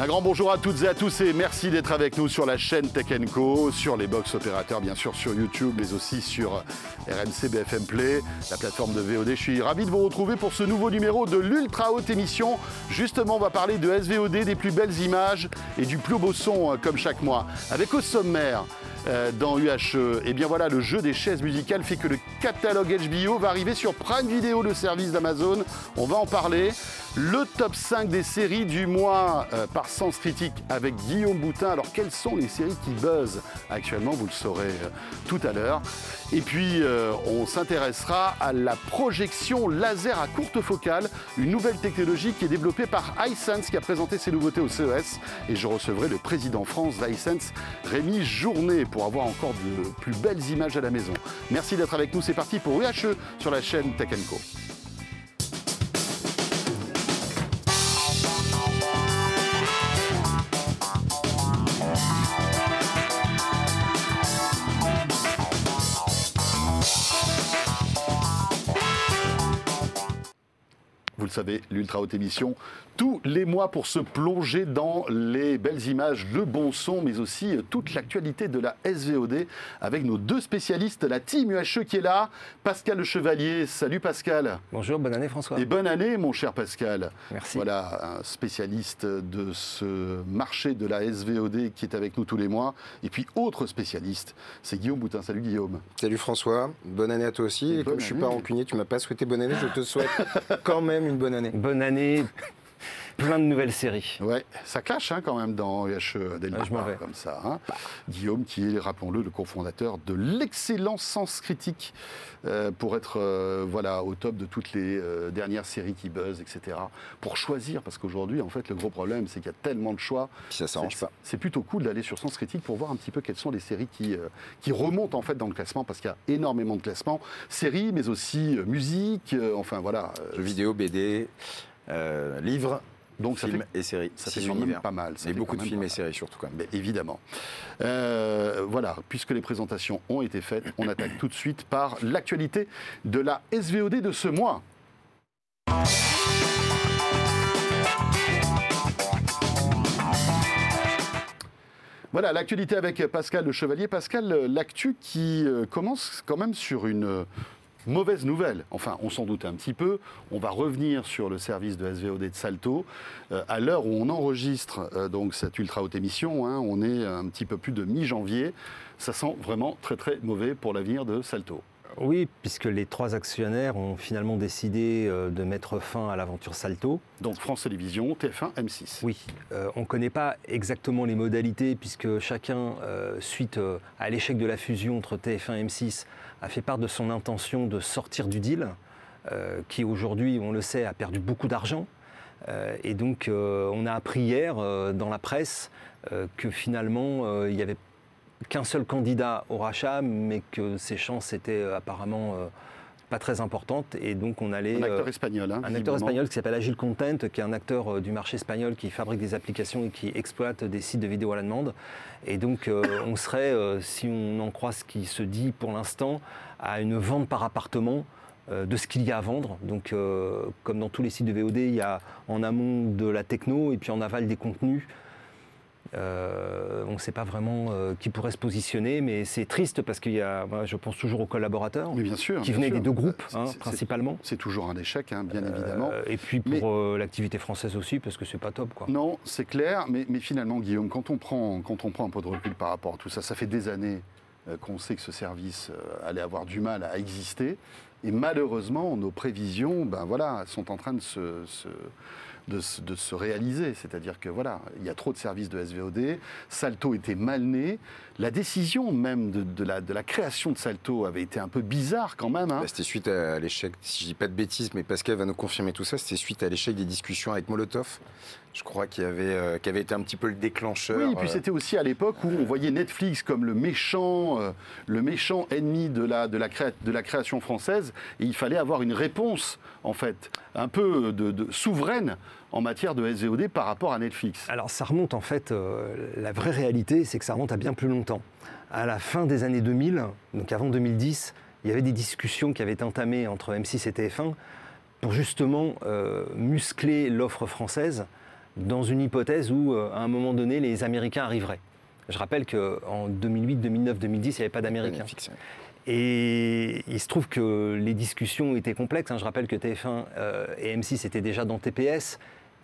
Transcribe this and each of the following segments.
Un grand bonjour à toutes et à tous et merci d'être avec nous sur la chaîne Tech Co, sur les box opérateurs, bien sûr sur YouTube, mais aussi sur RMC BFM Play, la plateforme de VOD. Je suis ravi de vous retrouver pour ce nouveau numéro de l'ultra haute émission. Justement, on va parler de SVOD, des plus belles images et du plus beau son, euh, comme chaque mois. Avec au sommaire, dans UHE. Et eh bien voilà, le jeu des chaises musicales fait que le catalogue HBO va arriver sur Prime Video, le service d'Amazon. On va en parler. Le top 5 des séries du mois euh, par Sens Critique avec Guillaume Boutin. Alors quelles sont les séries qui buzzent actuellement? Vous le saurez euh, tout à l'heure. Et puis on s'intéressera à la projection laser à courte focale, une nouvelle technologie qui est développée par iSense qui a présenté ses nouveautés au CES. Et je recevrai le président France d'iSense, Rémi Journet pour avoir encore de plus belles images à la maison. Merci d'être avec nous. C'est parti pour UHE sur la chaîne Tech Co. le savez, l'Ultra Haute Émission tous les mois pour se plonger dans les belles images, le bon son, mais aussi euh, toute l'actualité de la SVOD avec nos deux spécialistes, la team UHE qui est là, Pascal Le Chevalier. Salut Pascal. Bonjour, bonne année François. Et bonne année mon cher Pascal. Merci. Voilà, un spécialiste de ce marché de la SVOD qui est avec nous tous les mois. Et puis autre spécialiste, c'est Guillaume Boutin. Salut Guillaume. Salut François, bonne année à toi aussi. Et, comme je ne suis pas rancunier, tu m'as pas souhaité bonne année, je te souhaite quand même une bonne année. Bonne année plein de nouvelles séries. Ouais, ça clash hein, quand même dans UHE dès comme ça. Hein. Guillaume, qui est, rappelons-le, le cofondateur de l'excellent Sens Critique, euh, pour être euh, voilà, au top de toutes les euh, dernières séries qui buzzent, etc. Pour choisir, parce qu'aujourd'hui, en fait, le gros problème, c'est qu'il y a tellement de choix. ça s'arrange pas. C'est plutôt cool d'aller sur Sens Critique pour voir un petit peu quelles sont les séries qui, qui remontent en fait dans le classement, parce qu'il y a énormément de classements. Séries, mais aussi musique, enfin voilà. Jeux vidéo, BD, livres. Donc films ça fait, et séries. Ça fait pas mal. Ça beaucoup de films et séries surtout quand même. évidemment. Euh, voilà, puisque les présentations ont été faites, on attaque tout de suite par l'actualité de la SVOD de ce mois. Voilà, l'actualité avec Pascal Le Chevalier. Pascal, l'actu qui euh, commence quand même sur une Mauvaise nouvelle, enfin on s'en doute un petit peu, on va revenir sur le service de SVOD de Salto. Euh, à l'heure où on enregistre euh, donc cette ultra haute émission, hein, on est un petit peu plus de mi-janvier, ça sent vraiment très très mauvais pour l'avenir de Salto. Oui, puisque les trois actionnaires ont finalement décidé euh, de mettre fin à l'aventure Salto. Donc France Télévisions, TF1, M6. Oui, on ne connaît pas exactement les modalités, puisque chacun, suite à l'échec de la fusion entre TF1 et M6, a fait part de son intention de sortir du deal, euh, qui aujourd'hui, on le sait, a perdu beaucoup d'argent. Euh, et donc, euh, on a appris hier dans la presse que finalement, il n'y avait qu'un seul candidat au rachat, mais que ses chances étaient apparemment pas très importantes. Et donc, on allait. Un acteur espagnol, hein, Un acteur espagnol qui s'appelle Agile Content, qui est un acteur du marché espagnol qui fabrique des applications et qui exploite des sites de vidéo à la demande. Et donc, on serait, si on en croit ce qui se dit pour l'instant, à une vente par appartement euh, de ce qu'il y a à vendre. Donc, euh, comme dans tous les sites de VOD, il y a en amont de la techno et puis en aval des contenus. Euh, on ne sait pas vraiment qui pourrait se positionner, mais c'est triste parce qu'il y a, je pense toujours aux collaborateurs, bien sûr, qui venaient des deux groupes hein, principalement. C'est toujours un échec, hein, bien évidemment. Et puis pour l'activité française aussi, parce que c'est pas top. Quoi. Non, c'est clair, mais, mais, finalement, Guillaume, quand on, prend, quand on prend un peu de recul par rapport à tout ça, ça fait des années euh, qu'on sait que ce service euh, allait avoir du mal à exister. Et malheureusement, nos prévisions ben voilà, sont en train de se, de, se réaliser. C'est-à-dire que voilà, il y a trop de services de SVOD. Salto était mal né. La décision même de, la, de la, création de Salto avait été un peu bizarre quand même. Hein. Bah, c'était suite à l'échec, si je dis pas de bêtises, mais Pascal va nous confirmer tout ça, c'était suite à l'échec des discussions avec Molotov je crois, qu'il avait, euh, avait été un petit peu le déclencheur. Oui, et puis euh. c'était aussi à l'époque où on voyait Netflix comme le méchant, euh, le méchant ennemi de la, de, la de la création française, et il fallait avoir une réponse, en fait, un peu de, souveraine en matière de SVOD par rapport à Netflix. Alors ça remonte en fait, la vraie réalité, c'est que ça remonte à bien plus longtemps. À la fin des années 2000, donc avant 2010, il y avait des discussions qui avaient été entamées entre M6 et TF1 pour justement muscler l'offre française dans une hypothèse où, euh, à un moment donné, les Américains arriveraient. Je rappelle qu'en 2008, 2009, 2010, il n'y avait pas d'Américains. Et il se trouve que les discussions étaient complexes. hein. Je rappelle que TF1 euh, et M6 étaient déjà dans TPS,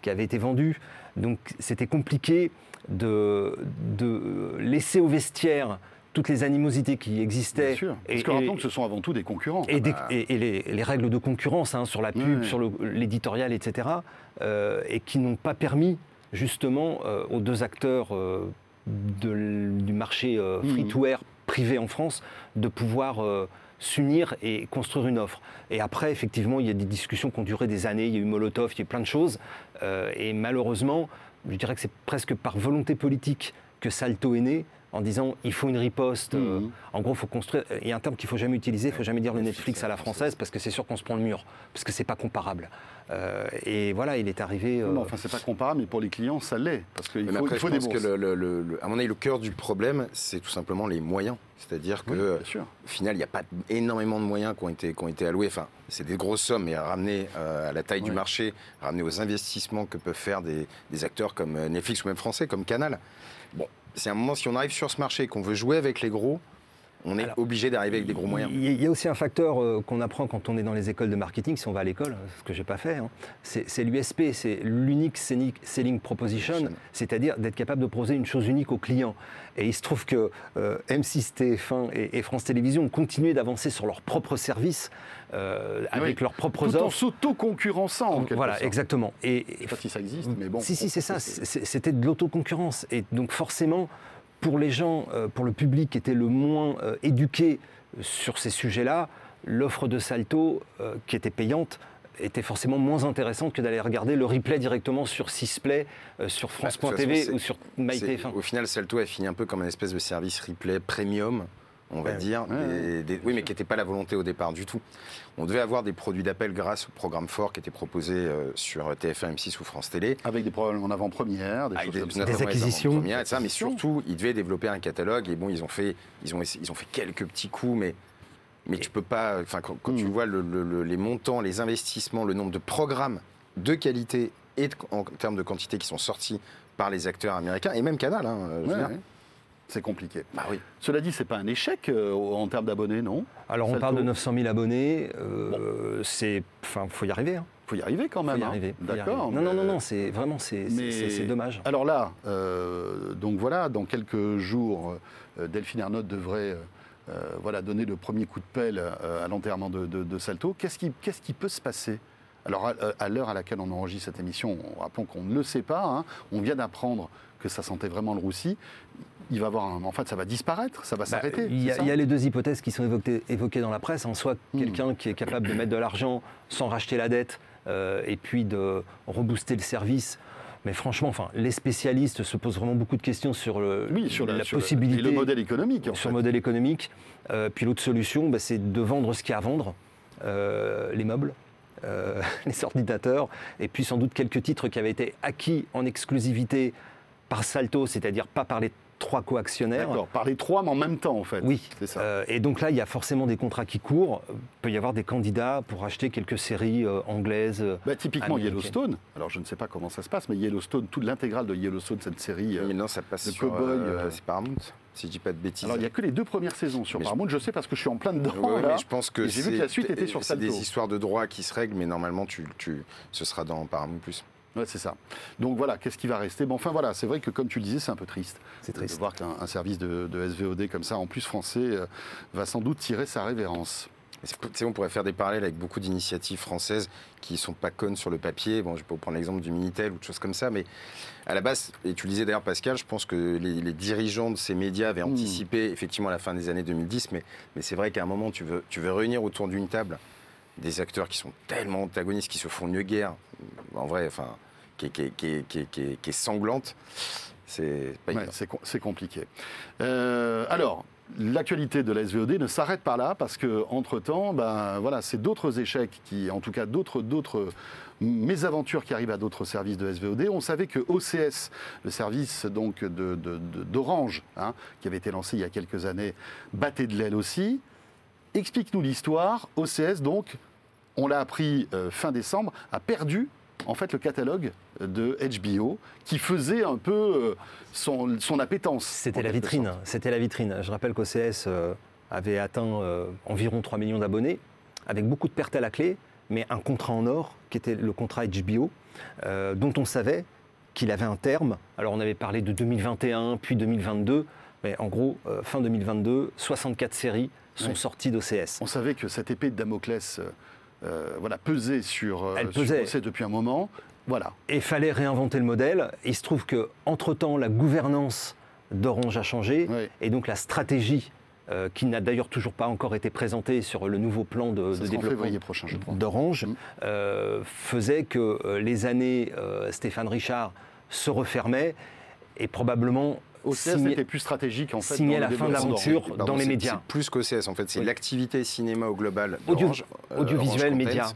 qui avait été vendu. Donc c'était compliqué de, de laisser au vestiaire toutes les animosités qui existaient. Bien sûr. Parce Et- que rappelons que ce sont avant tout des concurrents. et, des- et- et les, les règles de concurrence hein, sur la pub, sur l'éditorial, etc., euh, et qui n'ont pas permis justement euh, aux deux acteurs euh, de du marché Mhm. free-to-air privé en France de pouvoir s'unir et construire une offre. Et après, effectivement, il y a des discussions qui ont duré des années, il y a eu Molotov, il y a eu plein de choses, euh, et malheureusement, je dirais que c'est presque par volonté politique que Salto est né, en disant il faut une riposte. euh, Mhm. en gros, il faut construire. Il y a un terme qu'il faut jamais utiliser. Il faut jamais dire le Netflix à la française parce que c'est sûr qu'on se prend le mur parce que c'est pas comparable. Euh, et voilà, il est arrivé. euh, Non, enfin, c'est pas comparable, mais pour les clients, ça l'est. Parce qu'il faut, après, il faut je des pense que, bourses. le, le- le- le- à mon avis, le cœur du problème, c'est tout simplement les moyens. C'est-à-dire que, Oui, euh, bien sûr. au final, il n'y a pas énormément de moyens qui ont été, qui ont été alloués. Enfin, c'est des grosses sommes, mais ramenées euh, à la taille du marché, ramenées aux investissements que peuvent faire des, des acteurs comme euh, Netflix ou même français, comme Canal. Bon, c'est un moment, si on arrive sur ce marché et qu'on veut jouer avec les gros, on est Alors, obligé d'arriver avec des gros moyens. Il y a- il y a aussi un facteur euh, qu'on apprend quand on est dans les écoles de marketing, si on va à l'école, ce que j'ai pas fait. hein. C'est c'est l'USP, c'est l'unique selling selling proposition, c'est-à-dire d'être capable de proposer une chose unique au client. Et il se trouve que euh, M6, TF1 et, et France Télévisions ont continué d'avancer sur leurs propres services, euh, avec Oui. leurs propres Tout en s'auto-concurrençant, en quelque Voilà, sorte. exactement. Et, Je sais pas si ça existe, mais bon. si, si, c'est ça. C'est- C'était de l'autoconcurrence. Et donc, forcément, pour les gens, euh, pour le public qui était le moins euh, éduqué sur ces sujets-là, l'offre de Salto, euh, qui était payante, était forcément moins intéressante que d'aller regarder le replay directement sur Sisplay, euh, sur Bah, France.tv façon, ou sur MyTF1. Au final, Salto a fini un peu comme une espèce de service replay premium, on va Ouais, dire. ouais, des- des- oui, mais qui n'était pas la volonté au départ du tout. On devait avoir des produits d'appel grâce au programme fort qui était proposé euh, sur TF1, M6 ou France Télé. Avec des problèmes en avant-première, des choses des, les acquisitions. avant-premières et ça, mais surtout, ils devaient développer un catalogue. Et bon, ils ont fait, ils ont, ils ont fait quelques petits coups, mais, mais tu peux pas. Enfin, quand, quand tu Mm. vois le- le- le- les montants, les investissements, le nombre de programmes de qualité et de- en termes de quantité qui sont sortis par les acteurs américains et même Canal. hein, je veux Ouais, dire. ouais. C'est compliqué. Bah oui. Cela dit, c'est pas un échec euh, en termes d'abonnés, non? Alors, on parle de 900 000 abonnés. euh, C'est, enfin, faut y arriver. Hein. faut y arriver quand Faut même. y hein. arriver. faut D'accord. Non, non, non. C'est vraiment, c'est, Mais- dommage. Alors là, euh, donc voilà, dans quelques jours, euh, Delphine Ernotte devrait voilà, donner le premier coup de pelle à l'enterrement de, de- de Salto. Qu'est-ce qui, qu'est-ce qui peut se passer? Alors, à, l'heure à laquelle on enregistre cette émission, on- rappelons qu'on ne le sait pas, hein, on vient d'apprendre que ça sentait vraiment le roussi. Il va avoir un- en fait, ça va disparaître, ça va Bah, s'arrêter. Il y, a- les deux hypothèses qui sont évoquées, évoquées dans la presse. En soit Hmm. quelqu'un qui est capable de mettre de l'argent sans racheter la dette euh, et puis de rebooster le service. Mais franchement, enfin, les spécialistes se posent vraiment beaucoup de questions sur, le- Oui, sur la, la sur le- possibilité, et le modèle économique. en sur le modèle économique. Euh, puis l'autre solution, bah, c'est de vendre ce qu'il y a à vendre, euh, les meubles. les ordinateurs, et puis sans doute quelques titres qui avaient été acquis en exclusivité par Salto, c'est-à-dire pas par les trois co-actionnaires. D'accord, par les trois, mais en même temps, en fait. Oui, c'est ça. Euh, et donc là, il y a forcément des contrats qui courent. Il peut y avoir des candidats pour acheter quelques séries euh, anglaises. euh, Bah, typiquement. Yellowstone. Alors je ne sais pas comment ça se passe, mais Yellowstone, toute l'intégrale de Yellowstone, cette série. euh, Mais non, ça passe le sur cow-boy, euh, euh, c'est Paramount, si je dis pas de bêtises. Alors il n'y a que les deux premières saisons sur Mais Paramount. Je sais parce que je suis en plein dedans. Ouais, ouais, là. mais je pense que j'ai vu c'est- que la suite était sur C'est des Salto. histoires de droit qui se règlent, mais normalement, tu, tu, ce sera dans Paramount Plus. Ouais, c'est ça. Donc voilà, qu'est-ce qui va rester? Bon, Enfin voilà, c'est vrai que comme tu le disais, c'est un peu triste. C'est De triste. voir qu'un un service de, de SVOD comme ça, en plus français, euh, va sans doute tirer sa révérence. On pourrait faire des parallèles avec beaucoup d'initiatives françaises qui sont pas connes sur le papier. Bon, je peux prendre l'exemple du Minitel ou de choses comme ça, mais à la base, et tu le disais d'ailleurs Pascal, je pense que les, les dirigeants de ces médias avaient Hmm. anticipé effectivement à la fin des années 2010, mais, mais c'est vrai qu'à un moment, tu veux, tu veux réunir autour d'une table des acteurs qui sont tellement antagonistes, qui se font mieux guerre, en vrai, enfin, qui est, qui qui qui sanglante. C'est Ouais, compliqué. Euh, alors, l'actualité de la SVOD ne s'arrête pas là parce que entre temps, ben voilà, c'est d'autres échecs qui, en tout cas, d'autres d'autres mésaventures qui arrivent à d'autres services de SVOD. On savait que OCS, le service donc de- de- de- d'Orange, hein, qui avait été lancé il y a quelques années, battait de l'aile aussi. Explique-nous l'histoire. OCS donc, on l'a appris euh, fin décembre, a perdu en fait le catalogue de HBO qui faisait un peu euh, son, son appétence. C'était la vitrine. C'était la vitrine. Je rappelle qu'OCS euh, avait atteint euh, environ 3 millions d'abonnés, avec beaucoup de pertes à la clé, mais un contrat en or, qui était le contrat HBO, euh, dont on savait qu'il avait un terme. Alors on avait parlé de 2021, puis 2022, mais en gros, euh, fin 2022, 64 séries sont sorties d'OCS. On savait que cette épée de Damoclès euh, voilà, pesait sur, Elle sur pesait. OCS depuis un moment. Voilà. Et il fallait réinventer le modèle. Il se trouve que entre-temps, la gouvernance d'Orange a changé, et donc la stratégie, euh, qui n'a d'ailleurs toujours pas encore été présentée sur le nouveau plan de, Ça développement d'Orange, Mm. euh, faisait que euh, les années euh, Stéphane Richard se refermaient et probablement OCS plus stratégique en fait. signer la fin de l'aventure dans les médias. C'est plus qu'OCS, en fait, c'est Oui. l'activité cinéma au global Audio- euh, audiovisuel, Orange Content, média.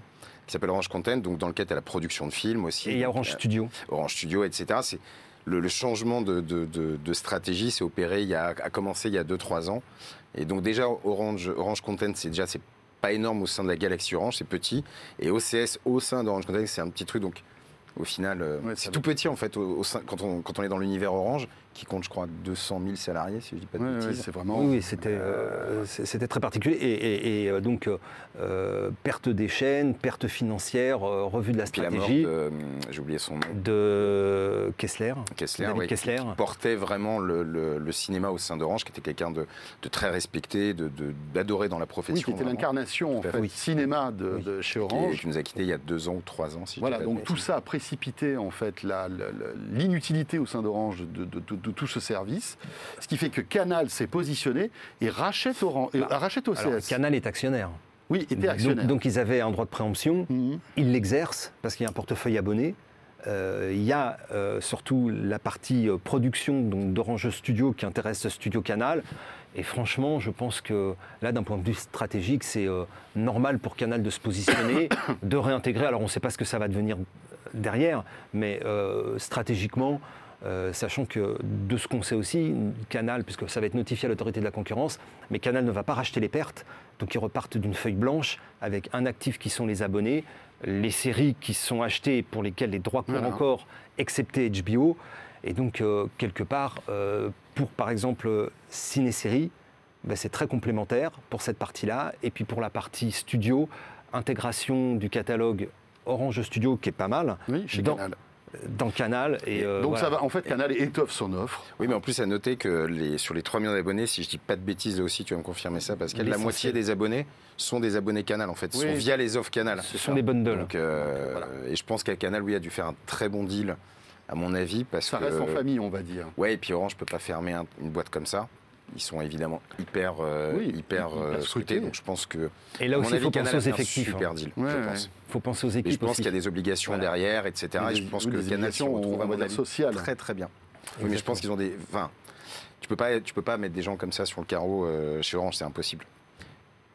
Qui s'appelle Orange Content, donc dans lequel tu as la production de films aussi. Et il y a Orange euh, Studio. Orange Studio, etc. C'est le, le changement de, de- de- de stratégie s'est opéré il y a, a commencé il y a 2-3 ans. Et donc déjà Orange, Orange Content, c'est déjà c'est pas énorme au sein de la galaxie Orange, c'est petit. Et OCS au sein d'Orange Content, c'est un petit truc. Donc au final, euh, Ouais, c'est tout petit en fait au, au sein- quand, on, quand on est dans l'univers Orange, qui compte je crois 200 000 salariés si je dis pas de Ouais, ouais, bêtises. c'est vraiment. Oui, oui, c'était euh, très particulier. Et, et- et, euh, donc, euh, euh, perte des chaînes, perte financière, euh, revue de la Puis la mort stratégie de, j'ai oublié son nom, de Kessler. Kessler, David qui- Kessler. qui portait vraiment le, le- le cinéma au sein d'Orange, qui était quelqu'un de, de très respecté, de- de- d'adoré dans la profession. Oui, qui était l'incarnation en fait, cinéma de, Oui. de chez Orange. qui nous a quittés il y a deux ans ou trois ans. Si je Voilà, dis pas de donc tout ça a précipité en fait l'inutilité au sein d'Orange de, de- tout ce service, ce qui fait que Canal s'est positionné et rachète, Orange, et Bah, rachète OCS. Alors, Canal est actionnaire. oui, était actionnaire. Donc, donc ils avaient un droit de préemption. Mhm. Ils l'exercent parce qu'il y a un portefeuille abonné. Euh, il y a euh, surtout la partie euh, production d'Orange Studio qui intéresse Studio Canal. Et franchement, je pense que là, d'un point de vue stratégique, c'est normal pour Canal de se positionner, de réintégrer. Alors, on ne sait pas ce que ça va devenir derrière, mais stratégiquement, euh, sachant que de ce qu'on sait aussi, Canal, puisque ça va être notifié à l'autorité de la concurrence, mais Canal ne va pas racheter les pertes, donc ils repartent d'une feuille blanche avec un actif qui sont les abonnés, les séries qui sont achetées pour lesquelles les droits courent Voilà. encore, excepté HBO, et donc euh, quelque part, euh, pour par exemple ciné-série, ben, c'est très complémentaire pour cette partie-là, et puis pour la partie studio, intégration du catalogue Orange Studio qui est pas mal Oui, chez dans- Canal. Dans Canal. Et, euh, donc voilà. ça va, en fait, Canal étoffe son offre. Oui, mais en plus, à noter que les, sur les 3 millions d'abonnés, si je dis pas de bêtises là aussi, tu vas me confirmer ça, parce que la moitié des abonnés sont des abonnés Canal, en fait, Oui. sont via les offres Canal. Ce sont des bundles. Donc, euh, voilà. Et je pense qu'à Canal, oui, a dû faire un très bon deal, à mon avis, parce Ça que... reste en famille, on va dire. Ouais, et puis Orange peut pas fermer un- une boîte comme ça. Ils sont évidemment hyper, euh, Oui, hyper, hyper euh, scrutés. donc je pense que... Et là aussi, il avis, faut penser aux effectifs. super hein. deal, Ouais, je ouais. pense. Il faut penser aux Et je équipes pense qu'il y a des obligations Voilà. derrière, etc. Oui, et je pense oui, que des Canal s'y retrouve, à avis, sociales. très très bien. Oui, mais je pense qu'ils ont des... Enfin, tu peux pas, tu peux pas mettre des gens comme ça sur le carreau euh, chez Orange, c'est impossible.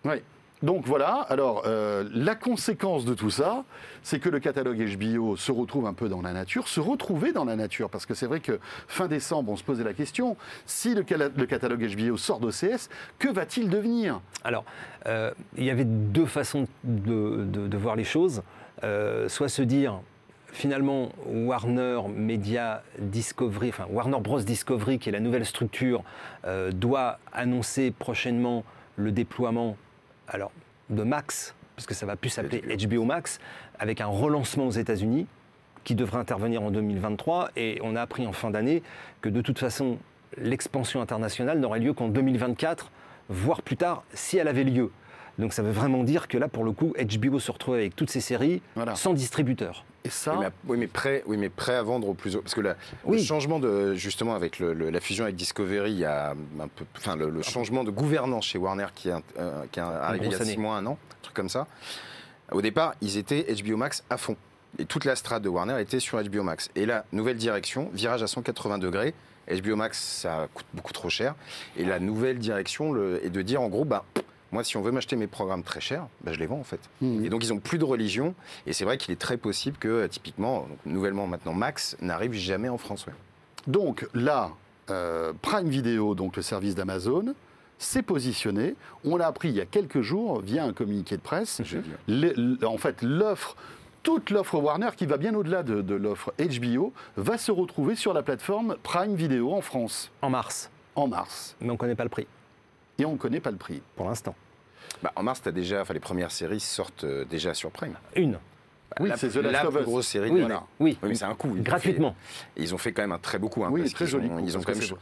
Ouais. Donc voilà, alors euh, la conséquence de tout ça, c'est que le catalogue HBO se retrouve un peu dans la nature, se retrouver dans la nature, parce que c'est vrai que fin décembre, on se posait la question, si le, catalogue HBO sort d'OCS, que va-t-il devenir? Alors, euh, il y avait deux façons de, voir les choses. Euh, soit se dire, finalement, Warner Media Discovery, enfin Warner Bros. Discovery, qui est la nouvelle structure, doit annoncer prochainement le déploiement alors, de Max, parce que ça va plus s'appeler HBO Max, avec un relancement aux États-Unis qui devrait intervenir en 2023. Et on a appris en fin d'année que de toute façon, l'expansion internationale n'aurait lieu qu'en 2024, voire plus tard, si elle avait lieu. Donc ça veut vraiment dire que là, pour le coup, HBO se retrouve avec toutes ces séries Voilà. sans distributeur. Et ça, Oui, mais, oui, mais prêt, oui, mais prêt à vendre au plus haut. Parce que la- Oui. le changement de, justement, avec le- le- la fusion avec Discovery, il y a un peu, enfin, le, le changement de gouvernance chez Warner qui est, euh, qui est arrivé il y a six année. mois, un an, un truc comme ça. Au départ, ils étaient HBO Max à fond. Et toute la strate de Warner était sur HBO Max. Et là, nouvelle direction, virage à 180 degrés. HBO Max, ça coûte beaucoup trop cher. Et la nouvelle direction le- est de dire, en gros, bah, moi, si on veut m'acheter mes programmes très chers, bah, je les vends en fait. Mhm. Et donc, ils ont plus de religion. Et c'est vrai qu'il est très possible que, euh, typiquement, donc, nouvellement maintenant, Max n'arrive jamais en France. ouais. Donc là, euh, Prime Video, donc le service d'Amazon, s'est positionné. On l'a appris il y a quelques jours via un communiqué de presse. Le- le- en fait, l'offre toute l'offre Warner, qui va bien au-delà de, de l'offre HBO, va se retrouver sur la plateforme Prime Video en France En mars. en mars. Mais on ne connaît pas le prix, Et on ne connaît pas le prix. pour l'instant. Bah, en mars, as déjà, enfin, les premières séries sortent euh, déjà sur Prime. Une. Bah, Oui, c'est The Last la of plus Us. grosse série Oui, de l'année. oui. Oui, mais c'est un coup. Ils Gratuitement. fait- ils ont fait quand même un très beau coup. hein, Oui, parce très joli ont- coup, Ils ont quand même.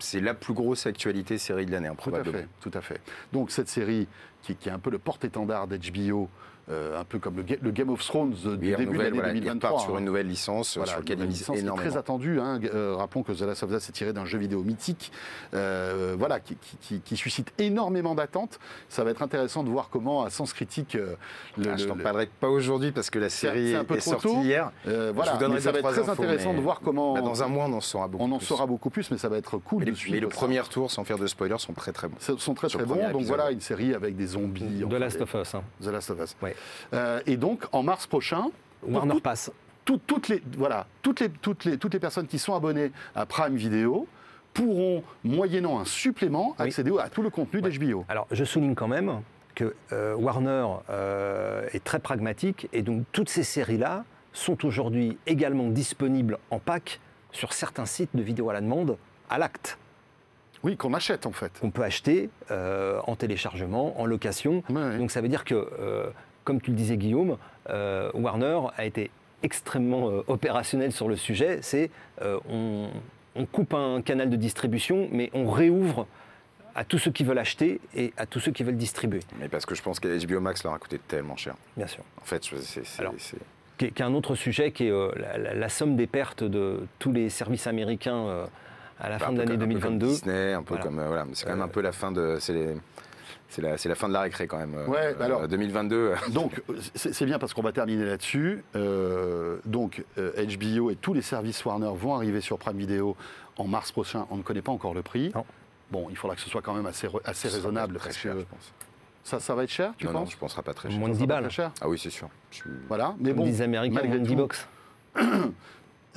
C'est la plus grosse actualité série de l'année, hein, Tout à probablement. fait, tout à fait. Donc cette série qui, qui est un peu le porte-étendard d'HBO, un peu comme le, Ga- le Game of Thrones du début de l'année voilà, ils 2023. repartent sur hein. une nouvelle licence euh, Voilà, sur laquelle misent licence qui est énormément. très attendue. hein. Euh, rappelons que The Last of Us est tiré d'un jeu vidéo mythique, euh, voilà, qui, qui- qui- qui suscite énormément d'attentes. Ça va être intéressant de voir comment, à sens critique, euh, le, Ah, je le- t'en le- parlerai pas aujourd'hui parce que la série c'est un peu est trop sortie tôt. hier. euh, Je voilà, vous donnerai mais ça va être très infos, intéressant de voir comment. Bah, dans un mois, on en saura beaucoup on en plus. saura beaucoup plus, mais ça va être cool Mais de les, suivre mais les ça. premiers tours, sans faire de spoilers, sont très très bons. Ce sont très très le bons. premier Donc voilà, une série avec des zombies. De enfin, Last of Us. hein. The Last of Us. Ouais. Euh, et donc, en mars prochain, Warner tout- tout- toutes, les, voilà, toutes, les, toutes, les, toutes les personnes qui sont abonnées à Prime Video pourront, moyennant un supplément, Oui. accéder à tout le contenu d'HBO. Alors, je souligne quand même que euh, Warner euh, est très pragmatique et donc toutes ces séries-là sont aujourd'hui également disponibles en pack sur certains sites de vidéo à la demande à l'acte Oui, qu'on achète en fait. qu'on peut acheter euh, en téléchargement, en location. Ouais, ouais. Donc ça veut dire que, comme tu le disais Guillaume, euh, Warner a été extrêmement euh, opérationnel sur le sujet. C'est euh, on, on coupe un canal de distribution, mais on réouvre à tous ceux qui veulent acheter et à tous ceux qui veulent distribuer, Mais parce que je pense que HBO Max leur a coûté tellement cher. bien sûr. En fait, c'est. Qui est, un autre sujet qui est euh, la, la- la somme des pertes de tous les services américains euh, à la bah, fin de l'année comme- un peu comme 2022. Disney, un peu Voilà. comme. euh, voilà, mais c'est quand même un peu la fin de. C'est c'est la, c'est la fin de la récré quand même. Ouais, Euh, bah alors- 2022. euh, Donc, c'est c'est bien parce qu'on va terminer là-dessus. Euh, donc, euh, HBO et tous les services Warner vont arriver sur Prime Video en mars prochain. On ne connaît pas encore le prix. Non. Bon, il faudra que ce soit quand même assez, raisonnable. très parce cher, que je pense. ça, ça va être cher, tu non, non, penses je ne penserai pas très cher. Moins de Ça 10 va pas balles. Ah oui, c'est sûr. Je Voilà, mais Comme bon, les Américains, malgré moins de tout, 10 box.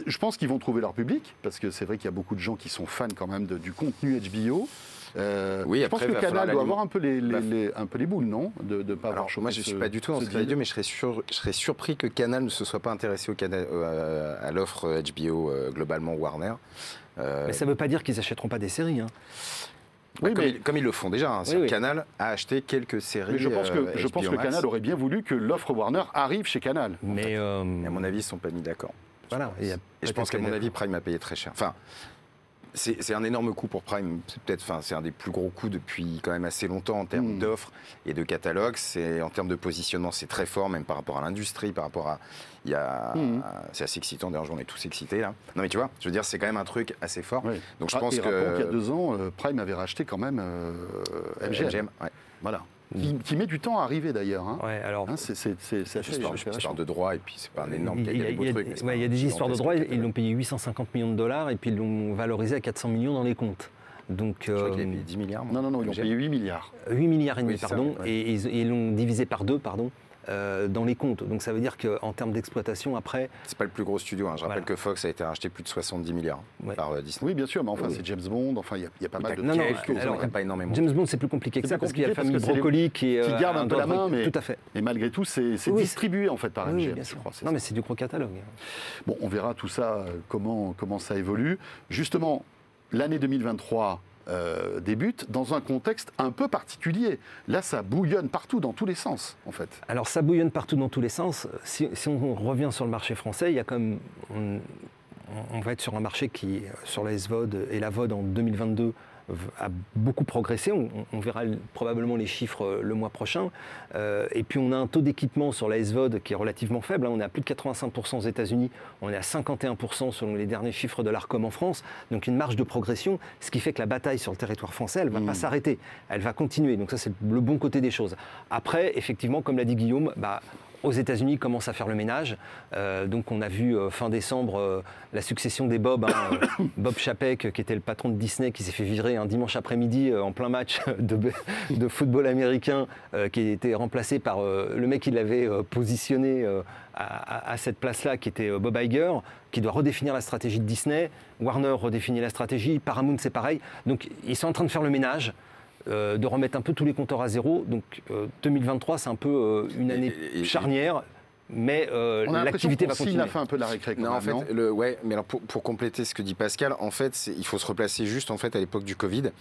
je pense qu'ils vont trouver leur public, parce que c'est vrai qu'il y a beaucoup de gens qui sont fans quand même de- du contenu HBO. Euh, Oui, je après, pense que canal doit avoir un peu les, les- va- les- un peu les boules, non De ne pas Alors, moi, je ne suis pas du tout dans ce cas mais je serais, je serais surpris que Canal ne se soit pas intéressé au Canal- euh, à l'offre HBO euh, globalement Warner. Euh, Mais ça ne veut pas dire qu'ils n'achèteront pas des séries. hein. bah, Oui, comme, mais- ils, comme ils le font déjà. hein. Oui. Canal a acheté quelques séries. Mais je pense que, euh, je pense. Canal aurait bien voulu que l'offre Warner arrive chez Canal. Mais euh, à mon avis, ils ne sont pas mis d'accord. voilà. Et je pense qu'à mon avis, Prime a payé très cher. Enfin, c'est un énorme coût pour Prime. C'est peut-être, enfin, c'est un des plus gros coûts depuis quand même assez longtemps en termes Mm. d'offres et de catalogue. C'est en termes de positionnement, c'est très fort, même par rapport à l'industrie, par rapport à, il y a, Mm. c'est assez excitant. D'ailleurs, on est tous excités là. Non, mais tu vois, je veux dire, c'est quand même un truc assez fort. Oui. Donc je Ah, pense et que qu'il y a deux ans, euh, Prime avait racheté quand même euh, MGM. MGM, ouais. Voilà. Qui, qui met du temps à arriver d'ailleurs. hein. Ouais, alors. Hein, c'est c'est- c'est- c'est assez Histoire, de droit et puis c'est pas un énorme il y a- il y a- des il y a- ouais, il y a histoires de droit, ils l'ont payé 850 millions de dollars et puis ils l'ont valorisé à 400 millions dans les comptes. Donc Je crois qu'il a euh, payé 10 milliards. Non, non, non, ils ont MGM. payé 8 milliards. 8 milliards et demi, Oui, c'est ça, pardon, ouais. et ils, et ils l'ont divisé par deux, pardon, euh, dans les comptes. Donc ça veut dire qu'en termes d'exploitation, après, C'est pas le plus gros studio. hein. Je rappelle Voilà. que Fox a été racheté plus de 70 milliards Ouais. par euh, Disney. Oui, bien sûr, mais enfin, Oui. c'est James Bond, enfin, il y, a- il y a pas mal de Non, non, hein. il n'y a pas énormément. James Bond, c'est plus compliqué que C'est ça parce qu'il y a la compliqué famille parce que c'est les- qui, est, qui euh, garde un peu la main, mais- Tout à fait. Et malgré tout, c'est Oui, distribué en fait par Oui, MGM, bien je crois. Non, ça. mais c'est du gros catalogue. Bon, on verra tout ça, euh, comment, comment ça évolue. Justement, l'année 2023 euh, débute dans un contexte un peu particulier. Là, ça bouillonne partout, dans tous les sens, en fait. Alors ça bouillonne partout dans tous les sens. Si, on revient sur le marché français, il y a comme on, on va être sur un marché qui, sur la SVOD et la VOD en 2022, v- a beaucoup progressé. On, on verra probablement les chiffres euh, le mois prochain. Euh, et puis on a un taux d'équipement sur la SVOD qui est relativement faible. hein. On est à plus de 85% aux États-Unis, on est à 51% selon les derniers chiffres de l'ARCOM en France. Donc une marge de progression, ce qui fait que la bataille sur le territoire français, elle ne va pas s'arrêter. Elle va continuer. Donc ça, c'est le bon côté des choses. Après, effectivement, comme l'a dit Guillaume, bah, aux États-Unis commence à faire le ménage. Euh, donc on a vu euh, fin décembre euh, la succession des Bob. hein, Bob Chapek, qui était le patron de Disney, qui s'est fait virer un dimanche après-midi en plein match de, football américain, qui a été remplacé par le mec qui l'avait positionné à, à- cette place-là, qui était Bob Iger, qui doit redéfinir la stratégie de Disney. Warner redéfinit la stratégie. Paramount, c'est pareil. Donc ils sont en train de faire le ménage. Euh, de remettre un peu tous les compteurs à zéro. Donc euh, 2023, c'est un peu euh, une année Et- et- charnière, mais euh, On a l'impression l'activité qu'on va continuer. la fin un peu de la récré. quand Non, en même, fait, non le, ouais, mais alors pour, pour compléter ce que dit Pascal, en fait, il faut se replacer juste en fait à l'époque du Covid.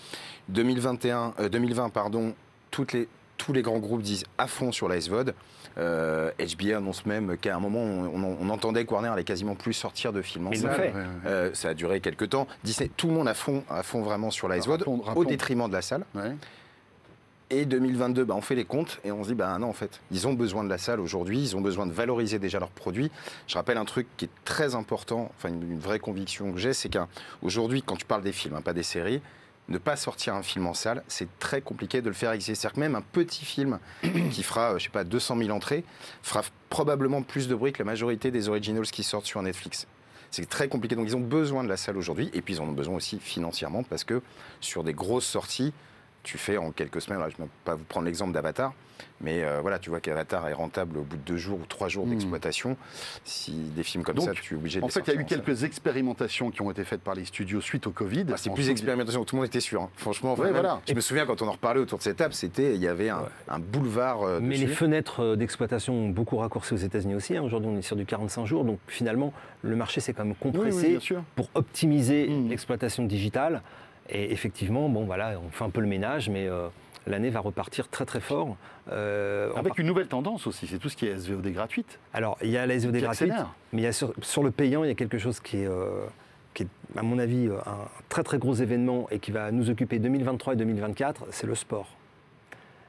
2021, euh, 2020, pardon, toutes les, tous les grands groupes disent à fond sur la SVOD. Euh, HBO annonce même qu'à un moment, on, on- on entendait que Warner allait quasiment plus sortir de films en salle. fait. Euh, ça a duré quelques temps. Disney, tout le monde à fond, à fond vraiment sur Rappelons- au détriment de la salle. Ouais. Et 2022, bah, on fait les comptes et on se dit, bah non, en fait, ils ont besoin de la salle aujourd'hui, ils ont besoin de valoriser déjà leurs produits. Je rappelle un truc qui est très important, enfin une, une vraie conviction que j'ai, c'est qu'aujourd'hui, quand tu parles des films, hein, pas des séries, ne pas sortir un film en salle, c'est très compliqué de le faire exister. C'est-à-dire que même un petit film qui fera, euh, je sais pas, 200 000 entrées, fera probablement plus de bruit que la majorité des originals qui sortent sur Netflix. C'est très compliqué. Donc ils ont besoin de la salle aujourd'hui. Et puis ils en ont besoin aussi financièrement parce que sur des grosses sorties, tu fais en quelques semaines, je ne vais pas vous prendre l'exemple d'Avatar, mais euh, voilà, tu vois qu'Avatar est rentable au bout de deux jours ou trois jours Mhm. d'exploitation. Si des films comme Donc, ça, tu es obligé de En les fait, il y a eu salle. quelques expérimentations qui ont été faites par les studios suite au Covid. Ah, c'est plus expérimentation, tout le monde était sûr. hein. Franchement, Ouais, voilà. je me souviens quand on en reparlait autour de cette table, c'était il y avait un, Ouais. un boulevard. euh, Mais les fenêtres euh, d'exploitation ont beaucoup raccourci aux États-Unis aussi. hein. Aujourd'hui, on est sur du 45 jours. Donc finalement, le marché s'est quand même compressé oui, pour optimiser Mhm. l'exploitation digitale. Et effectivement, bon, voilà, on fait un peu le ménage, mais euh, l'année va repartir très très fort. Euh, Avec une nouvelle tendance aussi, c'est tout ce qui est SVOD gratuite. Alors, il y a la SVOD gratuite, mais il y a sur, sur le payant, il y a quelque chose qui est, euh, qui est, à mon avis, un très très gros événement et qui va nous occuper 2023 et 2024, c'est le sport.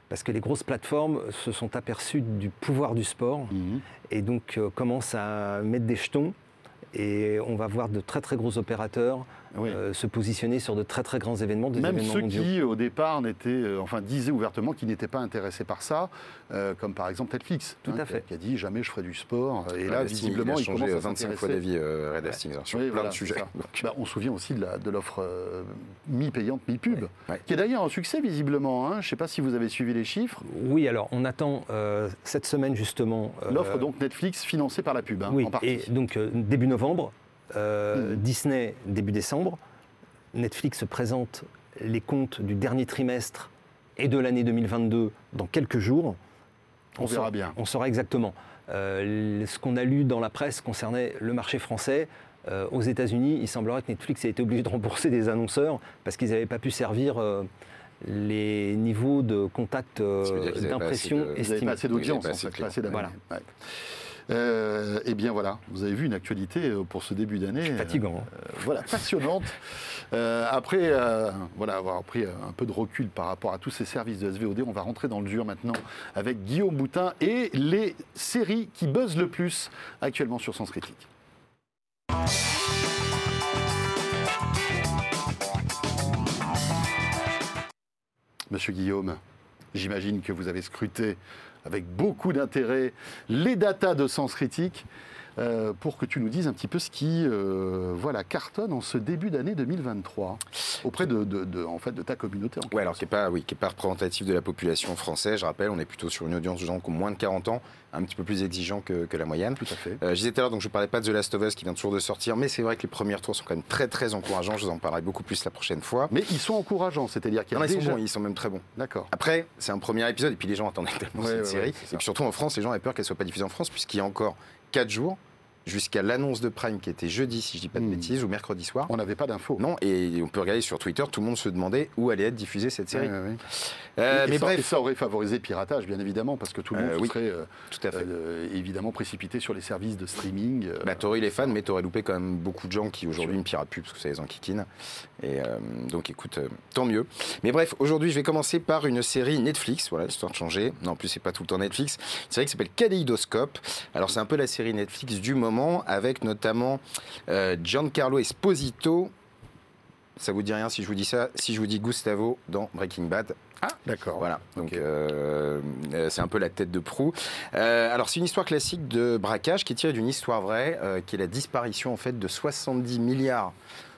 Parce que les grosses plateformes se sont aperçues du pouvoir du sport et donc euh, commencent à mettre des jetons. Et on va voir de très très gros opérateurs Oui. euh, se positionner sur de très très grands événements, des Même événements ceux mondiaux. qui, au départ, n'étaient, euh, enfin, disaient ouvertement qu'ils n'étaient pas intéressés par ça, euh, comme par exemple Netflix, Tout à qui a- fait. qui a dit jamais je ferai du sport. Et là, visiblement, il a il changé commence à 25 fois s'intéresser. d'avis, euh, Red Hastings, hein, sur Oui, plein voilà, de sujets. Bah, on se souvient aussi de l'offre euh, mi-payante, mi-pub, Ouais. qui est d'ailleurs un succès visiblement. hein. Je ne sais pas si vous avez suivi les chiffres. Oui, alors on attend euh, cette semaine justement. euh, L'offre donc Netflix financée par la pub, hein, Oui, en partie. et donc euh, début novembre, euh, Mhm. Disney début décembre, Netflix présente les comptes du dernier trimestre et de l'année 2022 dans quelques jours. On verra saura- bien. On saura exactement. Euh, ce qu'on a lu dans la presse concernait le marché français. Euh, aux États-Unis, il semblerait que Netflix ait été obligé de rembourser des annonceurs parce qu'ils n'avaient pas pu servir les niveaux de contact euh, d'impression estimés. pas assez d'audience, en fait, pas assez. Voilà. Ouais. Euh, eh bien voilà, vous avez vu une actualité euh, pour ce début d'année. Fatigant. hein. euh, voilà, passionnante. Euh, après, voilà, avoir pris un peu de recul par rapport à tous ces services de SVOD, on va rentrer dans le dur maintenant avec Guillaume Boutin et les séries qui buzzent le plus actuellement sur Sens Critique. Monsieur Guillaume, j'imagine que vous avez scruté avec beaucoup d'intérêt. Les datas de Sens Critique euh, pour que tu nous dises un petit peu ce qui euh, voilà, cartonne en ce début d'année 2023 auprès de, de- de- en fait, de ta communauté. En Ouais, alors qui n'est pas, oui, qui est pas représentatif de la population française. Je rappelle, on est plutôt sur une audience de gens qui ont moins de 40 ans, un petit peu plus exigeant que, que la moyenne. Tout à fait. Euh, je disais tout à l'heure, donc je ne parlais pas de The Last of Us qui vient toujours de sortir, mais c'est vrai que les premiers tours sont quand même très très encourageants. Je vous en parlerai beaucoup plus la prochaine fois. Mais ils sont encourageants, c'est-à-dire qu'il y Non, a ils sont déjà... bons, ils sont même très bons. D'accord. Après, c'est un premier épisode, et puis les gens attendaient tellement Ouais, cette ouais, série. et puis surtout en France, les gens avaient peur qu'elle ne soit pas diffusée en France, puisqu'il y a encore 4 jours, jusqu'à l'annonce de Prime qui était jeudi, si je dis pas de Hmm. bêtises, ou mercredi soir. On n'avait pas d'infos. Non, et on peut regarder sur Twitter, tout le monde se demandait où allait être diffusée cette série. Ouais. Euh, et, mais ça, bref, et ça aurait favorisé le piratage, bien évidemment, parce que tout le monde Euh, se oui. serait euh, tout à fait. euh, évidemment précipité sur les services de streaming. euh, Bah, t'aurais eu les fans, mais t'aurais loupé quand même beaucoup de gens qui aujourd'hui ne piratent plus parce que ça les enquiquine. Et euh, donc écoute, euh, tant mieux. Mais bref, aujourd'hui, je vais commencer par une série Netflix, voilà, histoire de changer. Non, en plus, c'est pas tout le temps Netflix. Une série qui s'appelle Kaleidoscope. Alors, c'est un peu la série Netflix du moment, avec notamment euh, Giancarlo Esposito. Ça vous dit rien si je vous dis ça Si je vous dis Gustavo dans Breaking Bad, Ah, d'accord. voilà, donc euh, euh, c'est un peu la tête de proue. Euh, alors c'est une histoire classique de braquage qui est tirée d'une histoire vraie, euh, qui est la disparition en fait de 70 milliards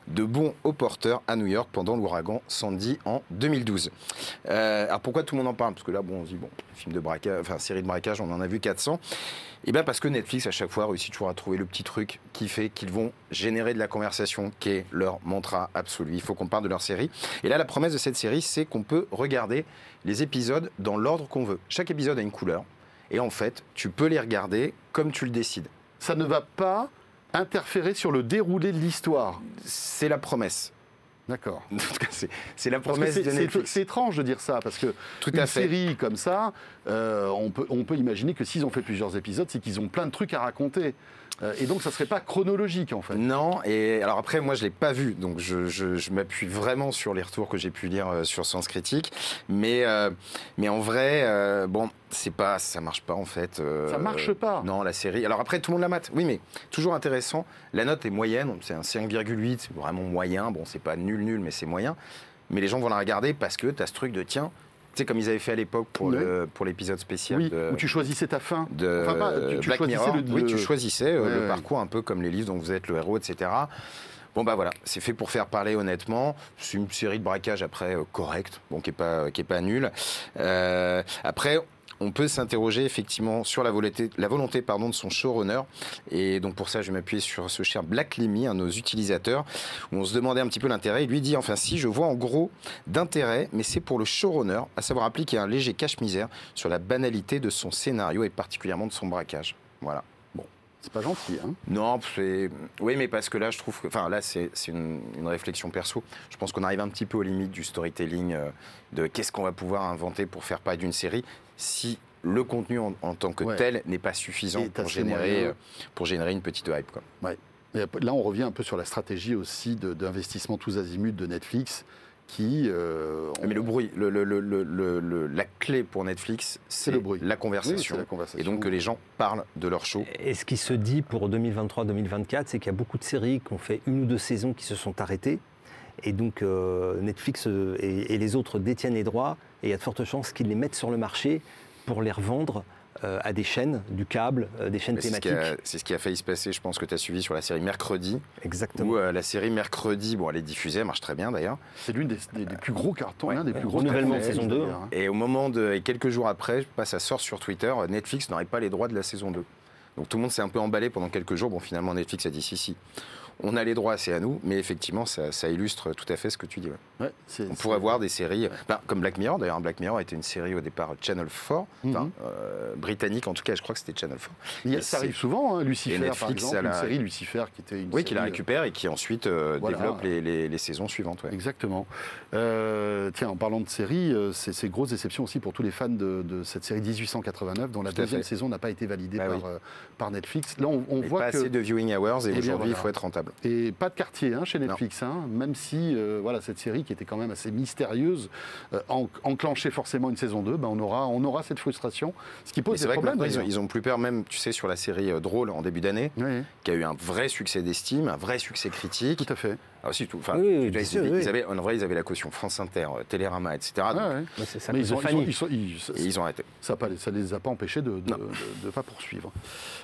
de bons au porteur à New York pendant l'ouragan Sandy en 2012. Euh, alors pourquoi tout le monde en parle? Parce que là, bon, on se dit, bon, film de braquage, enfin série de braquage, on en a vu 400. Et bien parce que Netflix, à chaque fois, réussit toujours à trouver le petit truc qui fait qu'ils vont générer de la conversation, qui est leur mantra absolu. Il faut qu'on parle de leur série. Et là, la promesse de cette série, c'est qu'on peut regarder les épisodes dans l'ordre qu'on veut. Chaque épisode a une couleur. Et en fait, tu peux les regarder comme tu le décides. Ça ne va pas interférer sur le déroulé de l'histoire. C'est la promesse. D'accord. En tout cas, c'est- la promesse c'est- de Netflix. C'est étrange de dire ça, parce que Tout une à fait. série comme ça, euh, on, peut, on peut imaginer que s'ils ont fait plusieurs épisodes, c'est qu'ils ont plein de trucs à raconter. Euh, et donc, ça serait pas chronologique, en fait. Non, et alors après, moi je l'ai pas vu, donc je, je- je m'appuie vraiment sur les retours que j'ai pu lire euh, sur Sens Critique. Mais, euh, mais en vrai, euh, bon, c'est pas, ça marche pas en fait. euh, Ça marche pas. Non, la série. Alors après, tout le monde la mate. Oui, mais toujours intéressant. La note est moyenne, c'est un 5,8, c'est vraiment moyen. Bon, c'est pas nul, nul, mais c'est moyen. Mais les gens vont la regarder parce que tu as ce truc de tiens, sais, comme ils avaient fait à l'époque pour Oui. le- pour l'épisode spécial Oui, de, où tu choisissais ta fin. de Enfin, pas, tu- tu Black choisissais Mirror. le- Oui, tu choisissais euh, Ouais, le ouais. parcours un peu comme les livres dont vous êtes le héros, etc. Bon bah voilà, c'est fait pour faire parler honnêtement. C'est une série de braquage après euh, correcte, bon qui est pas qui est pas nulle. Euh, après. On peut s'interroger effectivement sur la volonté, la volonté pardon, de son showrunner. Et donc pour ça, je vais m'appuyer sur ce cher Black Lemmy, un de nos utilisateurs, où on se demandait un petit peu l'intérêt. Il lui dit, enfin si, je vois en gros d'intérêt, mais c'est pour le showrunner, à savoir appliquer un léger cache-misère sur la banalité de son scénario et particulièrement de son braquage. Voilà. C'est pas gentil, hein. Non, c'est... Oui, mais parce que là, je trouve que... Enfin, là, c'est c'est une, une réflexion perso. Je pense qu'on arrive un petit peu aux limites du storytelling, euh, de qu'est-ce qu'on va pouvoir inventer pour faire parler d'une série si le contenu en, en tant que Ouais. tel n'est pas suffisant pour générer, euh, pour générer une petite hype. Quoi. Et là, on revient un peu sur la stratégie aussi d'investissement tous azimuts de Netflix, qui... euh, Mais le bruit, le, le- le- le- le- le- la clé pour Netflix, c'est le bruit. la Oui, conversation. c'est la conversation. et donc que les gens parlent de leur show. Et ce qui se dit pour 2023-2024, c'est qu'il y a beaucoup de séries qui ont fait une ou deux saisons qui se sont arrêtées. Et donc euh, Netflix et, et les autres détiennent les droits. Et il y a de fortes chances qu'ils les mettent sur le marché pour les revendre euh, à des chaînes, du câble, euh, des chaînes C'est ce, qui thématiques. a, c'est ce qui a failli se passer, je pense que tu as suivi sur la série Mercredi, Exactement. où euh, la série Mercredi, bon, elle est diffusée, elle marche très bien d'ailleurs. C'est l'une des, des- des plus gros cartons, Ouais, l'un des plus gros Renouvellement cartons de saison d'ailleurs, 2. hein. Et au moment de. Et quelques jours après, je passe, ça sort sur Twitter, Netflix n'aurait pas les droits de la saison 2. Donc tout le monde s'est un peu emballé pendant quelques jours. Bon, finalement, Netflix a dit si, si. On a les droits, c'est à nous, mais effectivement, ça, ça illustre tout à fait ce que tu dis. ouais. Ouais, c'est- On pourrait voir des séries, ben, comme Black Mirror, d'ailleurs, Black Mirror était une série au départ Channel 4, enfin, Mhm. euh, britannique en tout cas, je crois que c'était Channel 4. Il y a- Et ça arrive souvent, hein, Lucifer, et par Netflix, exemple, ça une l'a- série Lucifer qui était une Oui, qui la euh, récupère et qui ensuite euh, Voilà. développe les, les- les saisons suivantes. ouais. Exactement. Euh, tiens, en parlant de série, euh, c'est grosse déception aussi pour tous les fans de, de cette série 1889, dont la Tout deuxième saison n'a pas été validée Bah par, oui. par Netflix. Là, on, voit pas que assez de viewing hours et Eh aujourd'hui, il voilà. faut être rentable. Et pas de quartier hein, chez Netflix, hein, même si euh, voilà cette série qui était quand même assez mystérieuse euh, en- enclenchait forcément une saison 2, ben on aura on aura cette frustration, ce qui pose des vrai problèmes. ils ont, d'ailleurs. ils ont plus peur, même, tu sais, sur la série euh, Drôle en début d'année, Oui, qui a eu un vrai succès d'estime, un vrai succès critique. tout à fait. Ah, aussi, tout, enfin, Oui, ils, avaient- oui. ils avaient, en vrai, ils avaient la caution France Inter, euh, Télérama, etc. Donc- ouais. Mais ça ils ont, ils ils ils- arrêté. ça ne les a pas empêchés de ne pas poursuivre.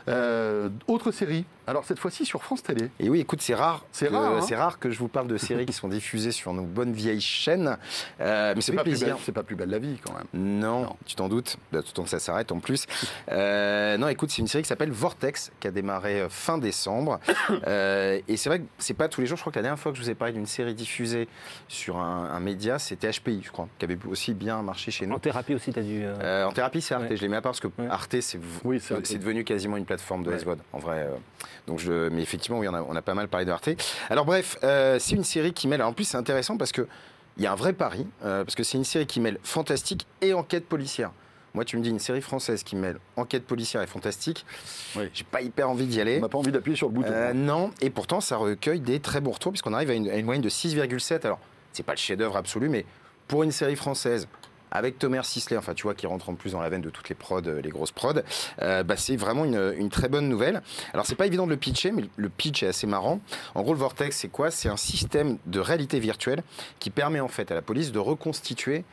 Euh, autre série, alors cette fois-ci sur France Télé. Et oui, écoute, c'est rare. C'est que- rare, hein. C'est rare que je vous parle de séries qui sont diffusées sur nos bonnes vieilles chaînes. Euh, mais C'est pas, plaisir. belle- c'est pas plus belle la vie quand même. Non, Non. tu t'en doutes. Bah, Tout temps que ça s'arrête en plus. Euh, non, écoute, c'est une série qui s'appelle Vortex, qui a démarré fin décembre. Euh, et c'est vrai que c'est pas tous les jours. Je crois que la dernière fois que je vous ai parlé d'une série diffusée sur un, un média, c'était HPI, je crois, qui avait aussi bien marché chez nous. En thérapie aussi, tu as dû. euh, Euh, en thérapie, c'est Arte. Ouais. Je les mets à part parce que Ouais. Arte, c'est Oui, devenu quasiment une plateforme de Ouais. SVOD, en vrai. euh. donc je, mais effectivement, oui, on a, on a pas mal parlé de Arte. Alors bref, euh, c'est une série qui mêle. alors, en plus, c'est intéressant parce que il y a un vrai pari, euh, parce que c'est une série qui mêle fantastique et enquête policière. Moi, tu me dis une série française qui mêle enquête policière et fantastique. Oui. J'ai pas hyper envie d'y aller. On n'a pas envie d'appuyer sur le bouton. Euh, non, et pourtant ça recueille des très bons retours puisqu'on arrive à une, à une moyenne de 6,7. Alors, c'est pas le chef-d'œuvre absolu, mais pour une série française avec Thomas Sisley, enfin tu vois, qui rentre en plus dans la veine de toutes les prods, euh, les grosses prods, euh, bah, c'est vraiment une, une très bonne nouvelle. Alors c'est pas évident de le pitcher, mais le pitch est assez marrant. En gros, le Vortex, c'est quoi? C'est un système de réalité virtuelle qui permet en fait à la police de reconstituer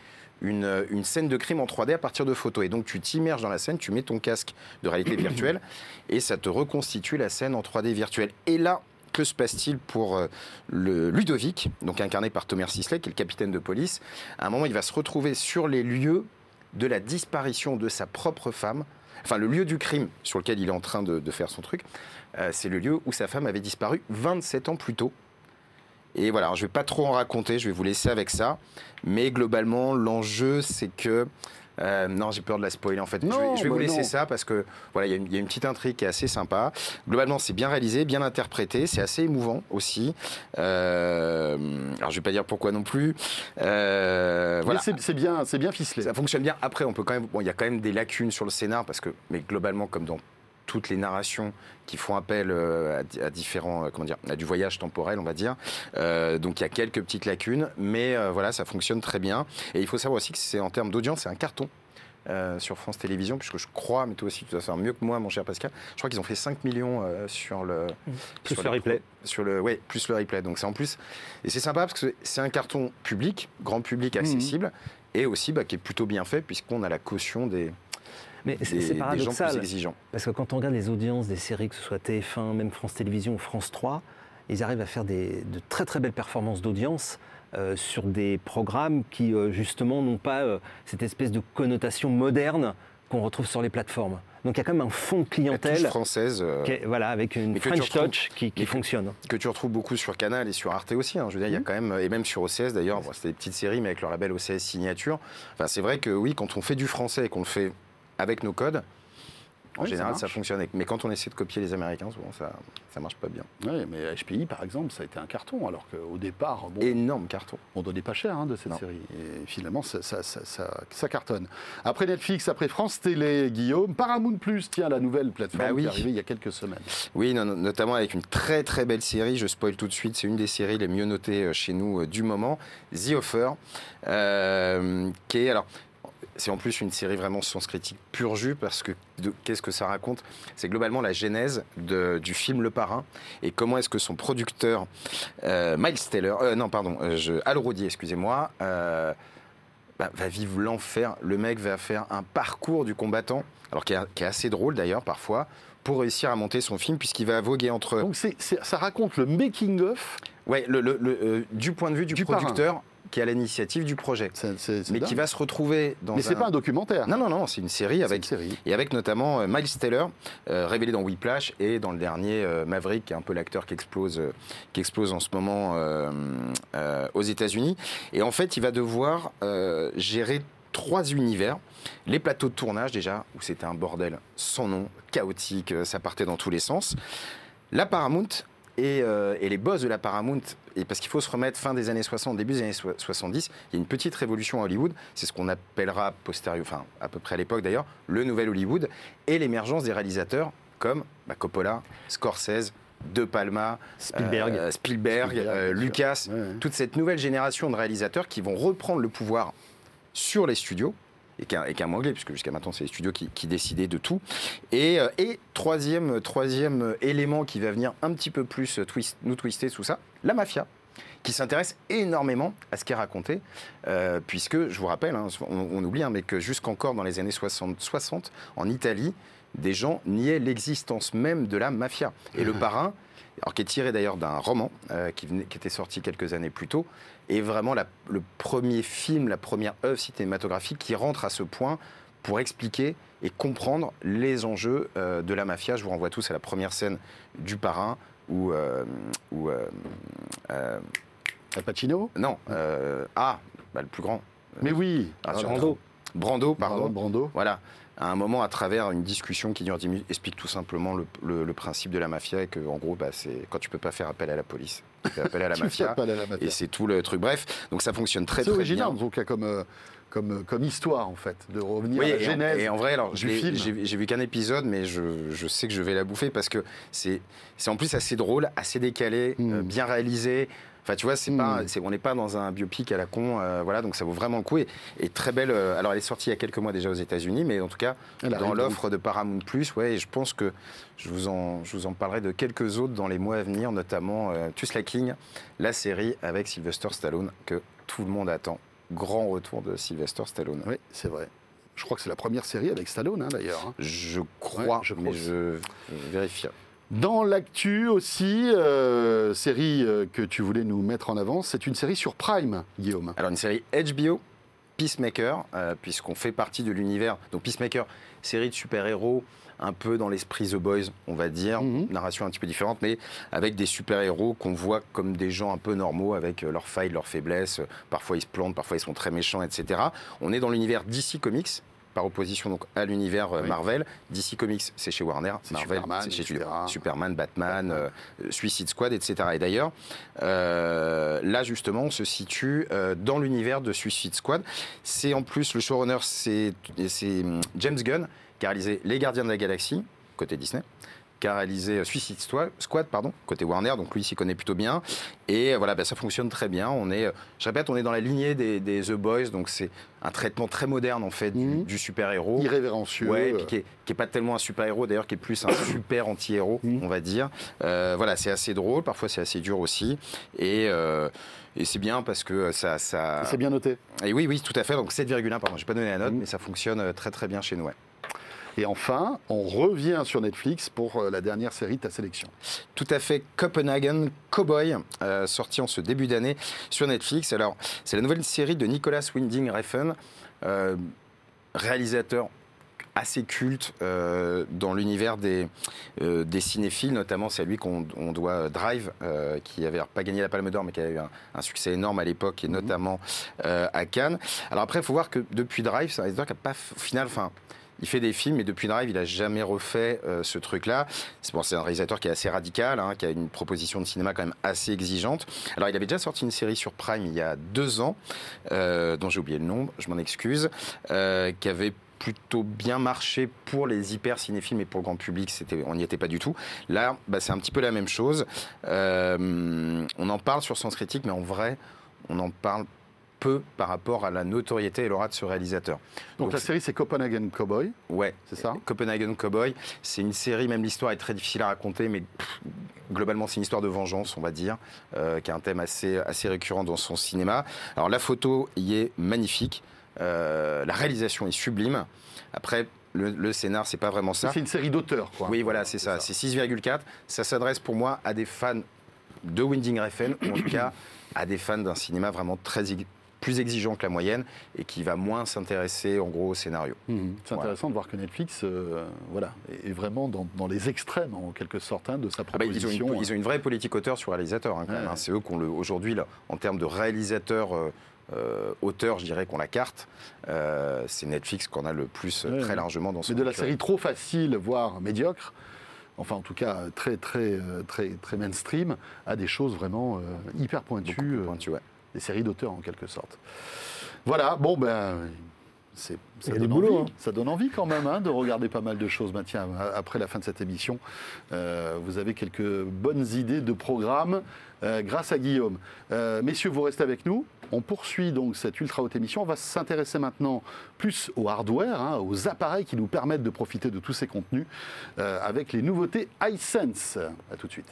une, euh, une scène de crime en 3D à partir de photos. Et donc tu t'immerges dans la scène, tu mets ton casque de réalité virtuelle et ça te reconstitue la scène en 3D virtuelle. Et là, que se passe-t-il pour euh, le Ludovic, donc incarné par Thomas Sisley, qui est le capitaine de police? À un moment, il va se retrouver sur les lieux de la disparition de sa propre femme. Enfin, le lieu du crime sur lequel il est en train de, de faire son truc, euh, c'est le lieu où sa femme avait disparu 27 ans plus tôt. Et voilà, alors, je ne vais pas trop en raconter, je vais vous laisser avec ça. Mais globalement, l'enjeu, c'est que Euh, non, j'ai peur de la spoiler en fait. je Non, vais, je vais bah vous laisser non. ça parce que voilà, il y, a une- il y a une petite intrigue qui est assez sympa. Globalement, c'est bien réalisé, bien interprété, c'est assez émouvant aussi. Euh, alors, je vais pas dire pourquoi non plus. Euh, voilà. C'est bien, c'est bien ficelé. Ça fonctionne bien. Après, on peut quand même. Bon, il y a quand même des lacunes sur le scénar parce que, mais globalement, comme dans toutes les narrations qui font appel euh, à, di- à différents, euh, comment dire, à du voyage temporel, on va dire. Euh, donc il y a quelques petites lacunes, mais euh, voilà, ça fonctionne très bien. Et il faut savoir aussi que c'est en termes d'audience, c'est un carton. euh, sur France Télévisions, puisque je crois, mais toi aussi tu dois faire mieux que moi, mon cher Pascal. Je crois qu'ils ont fait 5 millions sur le Plus sur le replay. sur le ouais plus le replay donc c'est en plus et c'est sympa parce que c'est un carton public grand public accessible et aussi bah, qui est plutôt bien fait puisqu'on a la caution des, Mais c'est c'est des gens plus paradoxal. exigeants Parce que quand on regarde les audiences des séries, que ce soit TF1, même France Télévisions ou France 3, ils arrivent à faire des, de très très belles performances d'audience euh, sur des programmes qui euh, justement n'ont pas euh, cette espèce de connotation moderne qu'on retrouve sur les plateformes. Donc il y a quand même un fond de La clientèle française est- voilà, avec une French retrouves- touch qui, fonctionne. que tu retrouves beaucoup sur Canal et sur Arte aussi. hein. Je veux dire, il y a quand même, et même sur OCS d'ailleurs, bon, c'était des petites séries, mais avec le label OCS signature. Enfin, c'est vrai que oui, quand on fait du français et qu'on le fait avec nos codes, en Oui, ça général, ça, marche. fonctionne. Mais quand on essaie de copier les Américains, souvent, ça, ça marche pas bien. Ouais, mais HPI, par exemple, ça a été un carton, alors qu'au départ, bon, Énorme carton. on donnait pas cher hein, de cette Non. série. Et finalement, ça, ça- ça- ça- ça cartonne. Après Netflix, après France Télé, Guillaume, Paramount Plus, tiens, la nouvelle plateforme Bah oui. qui est arrivée il y a quelques semaines. Oui, non- notamment avec une très très belle série, je spoil tout de suite, c'est une des séries les mieux notées euh, chez nous euh, du moment, The Offer, euh, qui est alors. C'est en plus une série vraiment sens critique pur jus parce que qu'est-ce que ça raconte? C'est globalement la genèse de- du film Le Parrain et comment est-ce que son producteur euh, Miles Taylor, euh, non pardon, euh, je, Al Rodier, excusez-moi, euh, bah, va vivre l'enfer. Le mec va faire un parcours du combattant, alors qui est, qui est assez drôle d'ailleurs parfois, pour réussir à monter son film puisqu'il va voguer entre Donc ça raconte le making-of, Ouais, le, le- le, du point de vue du, Du producteur qui a l'initiative du projet. c'est- c'est- c'est Mais dingue. qui va se retrouver dans Mais c'est un... pas un documentaire. Non, non, non, c'est une série c'est avec... une série. Et avec notamment euh, Miles Taylor, euh, révélé dans Whiplash, et dans le dernier euh, Maverick, qui est un peu l'acteur qui explose, qui explose en ce moment aux États-Unis. Et en fait, il va devoir gérer trois univers. Les plateaux de tournage, déjà, où c'était un bordel sans nom, chaotique, ça partait dans tous les sens. La Paramount et, euh, et les boss de la Paramount, et parce qu'il faut se remettre fin des années 60, début des années so- 70, il y a une petite révolution à Hollywood, c'est ce qu'on appellera postérieur, enfin à peu près à l'époque d'ailleurs, le nouvel Hollywood, et l'émergence des réalisateurs comme bah, Coppola, Scorsese, De Palma, Spielberg. euh, Spielberg, Spielberg, euh. Lucas, Ouais, ouais. toute cette nouvelle génération de réalisateurs qui vont reprendre le pouvoir sur les studios, et qui est un anglais, puisque jusqu'à maintenant c'est les studios qui, décidaient de tout. Et, euh, et troisième, troisième élément qui va venir un petit peu plus twist, nous twister tout ça, la mafia qui s'intéresse énormément à ce qui est raconté, euh, puisque, je vous rappelle, hein, on, on oublie, hein, mais que jusqu'encore dans les années 60, 60, en Italie, des gens niaient l'existence même de la mafia. Et le parrain, alors qui est tiré d'ailleurs d'un roman euh, qui, venait- qui était sorti quelques années plus tôt, est vraiment la- le premier film, la première œuvre cinématographique qui rentre à ce point pour expliquer et comprendre les enjeux euh, de la mafia. Je vous renvoie tous à la première scène du parrain où... euh, où, euh, Pacino? Non, ah, bah, le plus grand. Mais oui. Ah, Ah, Brando. Brando, pardon. Brando. Voilà. À un moment, à travers une discussion qui dure 10 minutes, explique tout simplement le, le- le principe de la mafia et que, en gros, bah, c'est quand tu peux pas faire appel à la police, tu fais appel à la mafia. appel à la mafia. Et c'est tout le truc. Bref, donc ça fonctionne très C'est très original, bien. en tout cas, comme, euh, comme, comme histoire, en fait, de revenir Oui, à la et, en, genèse. et en vrai, alors, j'ai vu qu'un épisode, mais je, je sais que je vais la bouffer parce que c'est c'est en plus assez drôle, assez décalé, Mm. euh, bien réalisé. Enfin, tu vois, c'est pas, c'est- on n'est pas dans un biopic à la con, euh, voilà, donc ça vaut vraiment le coup. Et, et très belle. euh, alors, elle est sortie il y a quelques mois déjà aux États-Unis, mais en tout cas, Elle dans l'offre de Paramount Plus, ouais, et je pense que je vous en, je vous en parlerai de quelques autres dans les mois à venir, notamment euh, Tusla King, la série avec Sylvester Stallone que tout le monde attend. Grand retour de Sylvester Stallone. Oui, c'est vrai. Je crois que c'est la première série avec Stallone, hein, d'ailleurs. hein. Je crois, Ouais, je mais je vérifie. Dans l'actu aussi, euh, série euh, que tu voulais nous mettre en avant, c'est une série sur Prime, Guillaume. Alors une série HBO Peacemaker, euh, puisqu'on fait partie de l'univers. Donc Peacemaker, série de super-héros un peu dans l'esprit The Boys, on va dire, Mhm. narration un petit peu différente, mais avec des super-héros qu'on voit comme des gens un peu normaux, avec leurs failles, leurs faiblesses. Parfois ils se plantent, parfois ils sont très méchants, etc. On est dans l'univers DC Comics, par opposition donc à l'univers euh, Oui. Marvel. DC Comics, c'est chez Warner. C'est Marvel, Superman, c'est chez etc. Superman, Batman, euh, Suicide Squad, etc. Et d'ailleurs, euh, là justement, on se situe euh, dans l'univers de Suicide Squad. C'est en plus le showrunner, c'est c'est, hum, James Gunn qui a réalisé Les Gardiens de la Galaxie côté Disney qui a réalisé euh, Suicide Squad, pardon, côté Warner, donc lui il s'y connaît plutôt bien. Et euh, voilà, bah, ça fonctionne très bien. On est, euh, je répète, on est dans la lignée des, des The Boys, donc c'est un traitement très moderne en fait du- Mhm. du, super-héros. Irrévérencieux. Ouais, et puis qui est, qui est pas tellement un super-héros, d'ailleurs, qui est plus un super anti-héros, Mhm. on va dire. Euh, voilà, c'est assez drôle, parfois c'est assez dur aussi. Et, euh, et c'est bien parce que ça. ça... C'est bien noté. Et oui, oui, tout à fait. Donc 7,1, pardon, j'ai pas donné la note, Mhm. mais ça fonctionne très très bien chez nous. ouais. Et enfin, on revient sur Netflix pour euh, la dernière série de ta sélection. Tout à fait, Copenhagen Cowboy, euh, sorti en ce début d'année sur Netflix. Alors, c'est la nouvelle série de Nicolas Winding Refn, euh, réalisateur assez culte euh, dans l'univers des, euh, des cinéphiles, notamment c'est à lui qu'on on doit Drive, euh, qui avait pas gagné la Palme d'Or, mais qui a eu un, un succès énorme à l'époque, et notamment euh, à Cannes. Alors après, il faut voir que depuis Drive, c'est un réalisateur qui n'a pas, au final, enfin, il fait des films, mais depuis Drive, il n'a jamais refait euh, ce truc-là. C'est bon, un réalisateur qui est assez radical, hein, qui a une proposition de cinéma quand même assez exigeante. Alors, il avait déjà sorti une série sur Prime il y a deux ans, euh, dont j'ai oublié le nom, je m'en excuse, euh, qui avait plutôt bien marché pour les hyper cinéphiles, mais pour le grand public, on n'y était pas du tout. Là, bah, c'est un petit peu la même chose. On en parle sur Sens Critique, mais en vrai, on en parle peu par rapport à la notoriété et l'aura de ce réalisateur. Donc, Donc, la série, c'est Copenhagen Cowboy, Ouais, c'est ça? Copenhagen Cowboy, c'est une série, même l'histoire est très difficile à raconter, mais pff, globalement c'est une histoire de vengeance, on va dire, euh, qui est un thème assez, assez récurrent dans son cinéma. Alors la photo y est magnifique, euh, la réalisation est sublime. Après, le, le scénar, c'est pas vraiment ça. C'est une série d'auteurs, quoi. Oui, voilà, c'est ça. C'est 6,4. Ça s'adresse pour moi à des fans de Winding Refn, ou en tout cas à des fans d'un cinéma vraiment très plus exigeant que la moyenne et qui va moins s'intéresser en gros au scénario. Mhm. C'est Voilà. intéressant de voir que Netflix euh, voilà, est vraiment dans, dans les extrêmes, en quelque sorte, hein, de sa Ah bah, ils, ont proposition. une, ils ont une vraie politique auteur sur réalisateur. hein, Ouais. hein. C'est eux qu'on le aujourd'hui en termes de réalisateur. euh, euh, auteur, je dirais qu'on la carte. Euh, c'est Netflix qu'on a le plus Ouais, très largement dans son Mais de la série trop facile, voire médiocre, enfin en tout cas très très très très mainstream, à des choses vraiment euh, hyper pointues, pointu, ouais. Des séries d'auteurs en quelque sorte. Voilà, bon ben. c'est- Ça donne, envie, hein. ça donne envie quand même hein, de regarder pas mal de choses. Ben, tiens, après la fin de cette émission, euh, vous avez quelques bonnes idées de programmes euh, grâce à Guillaume. Euh, messieurs, vous restez avec nous. On poursuit donc cette ultra haute émission. On va s'intéresser maintenant plus au hardware, hein, aux appareils qui nous permettent de profiter de tous ces contenus euh, avec les nouveautés iSense. A tout de suite.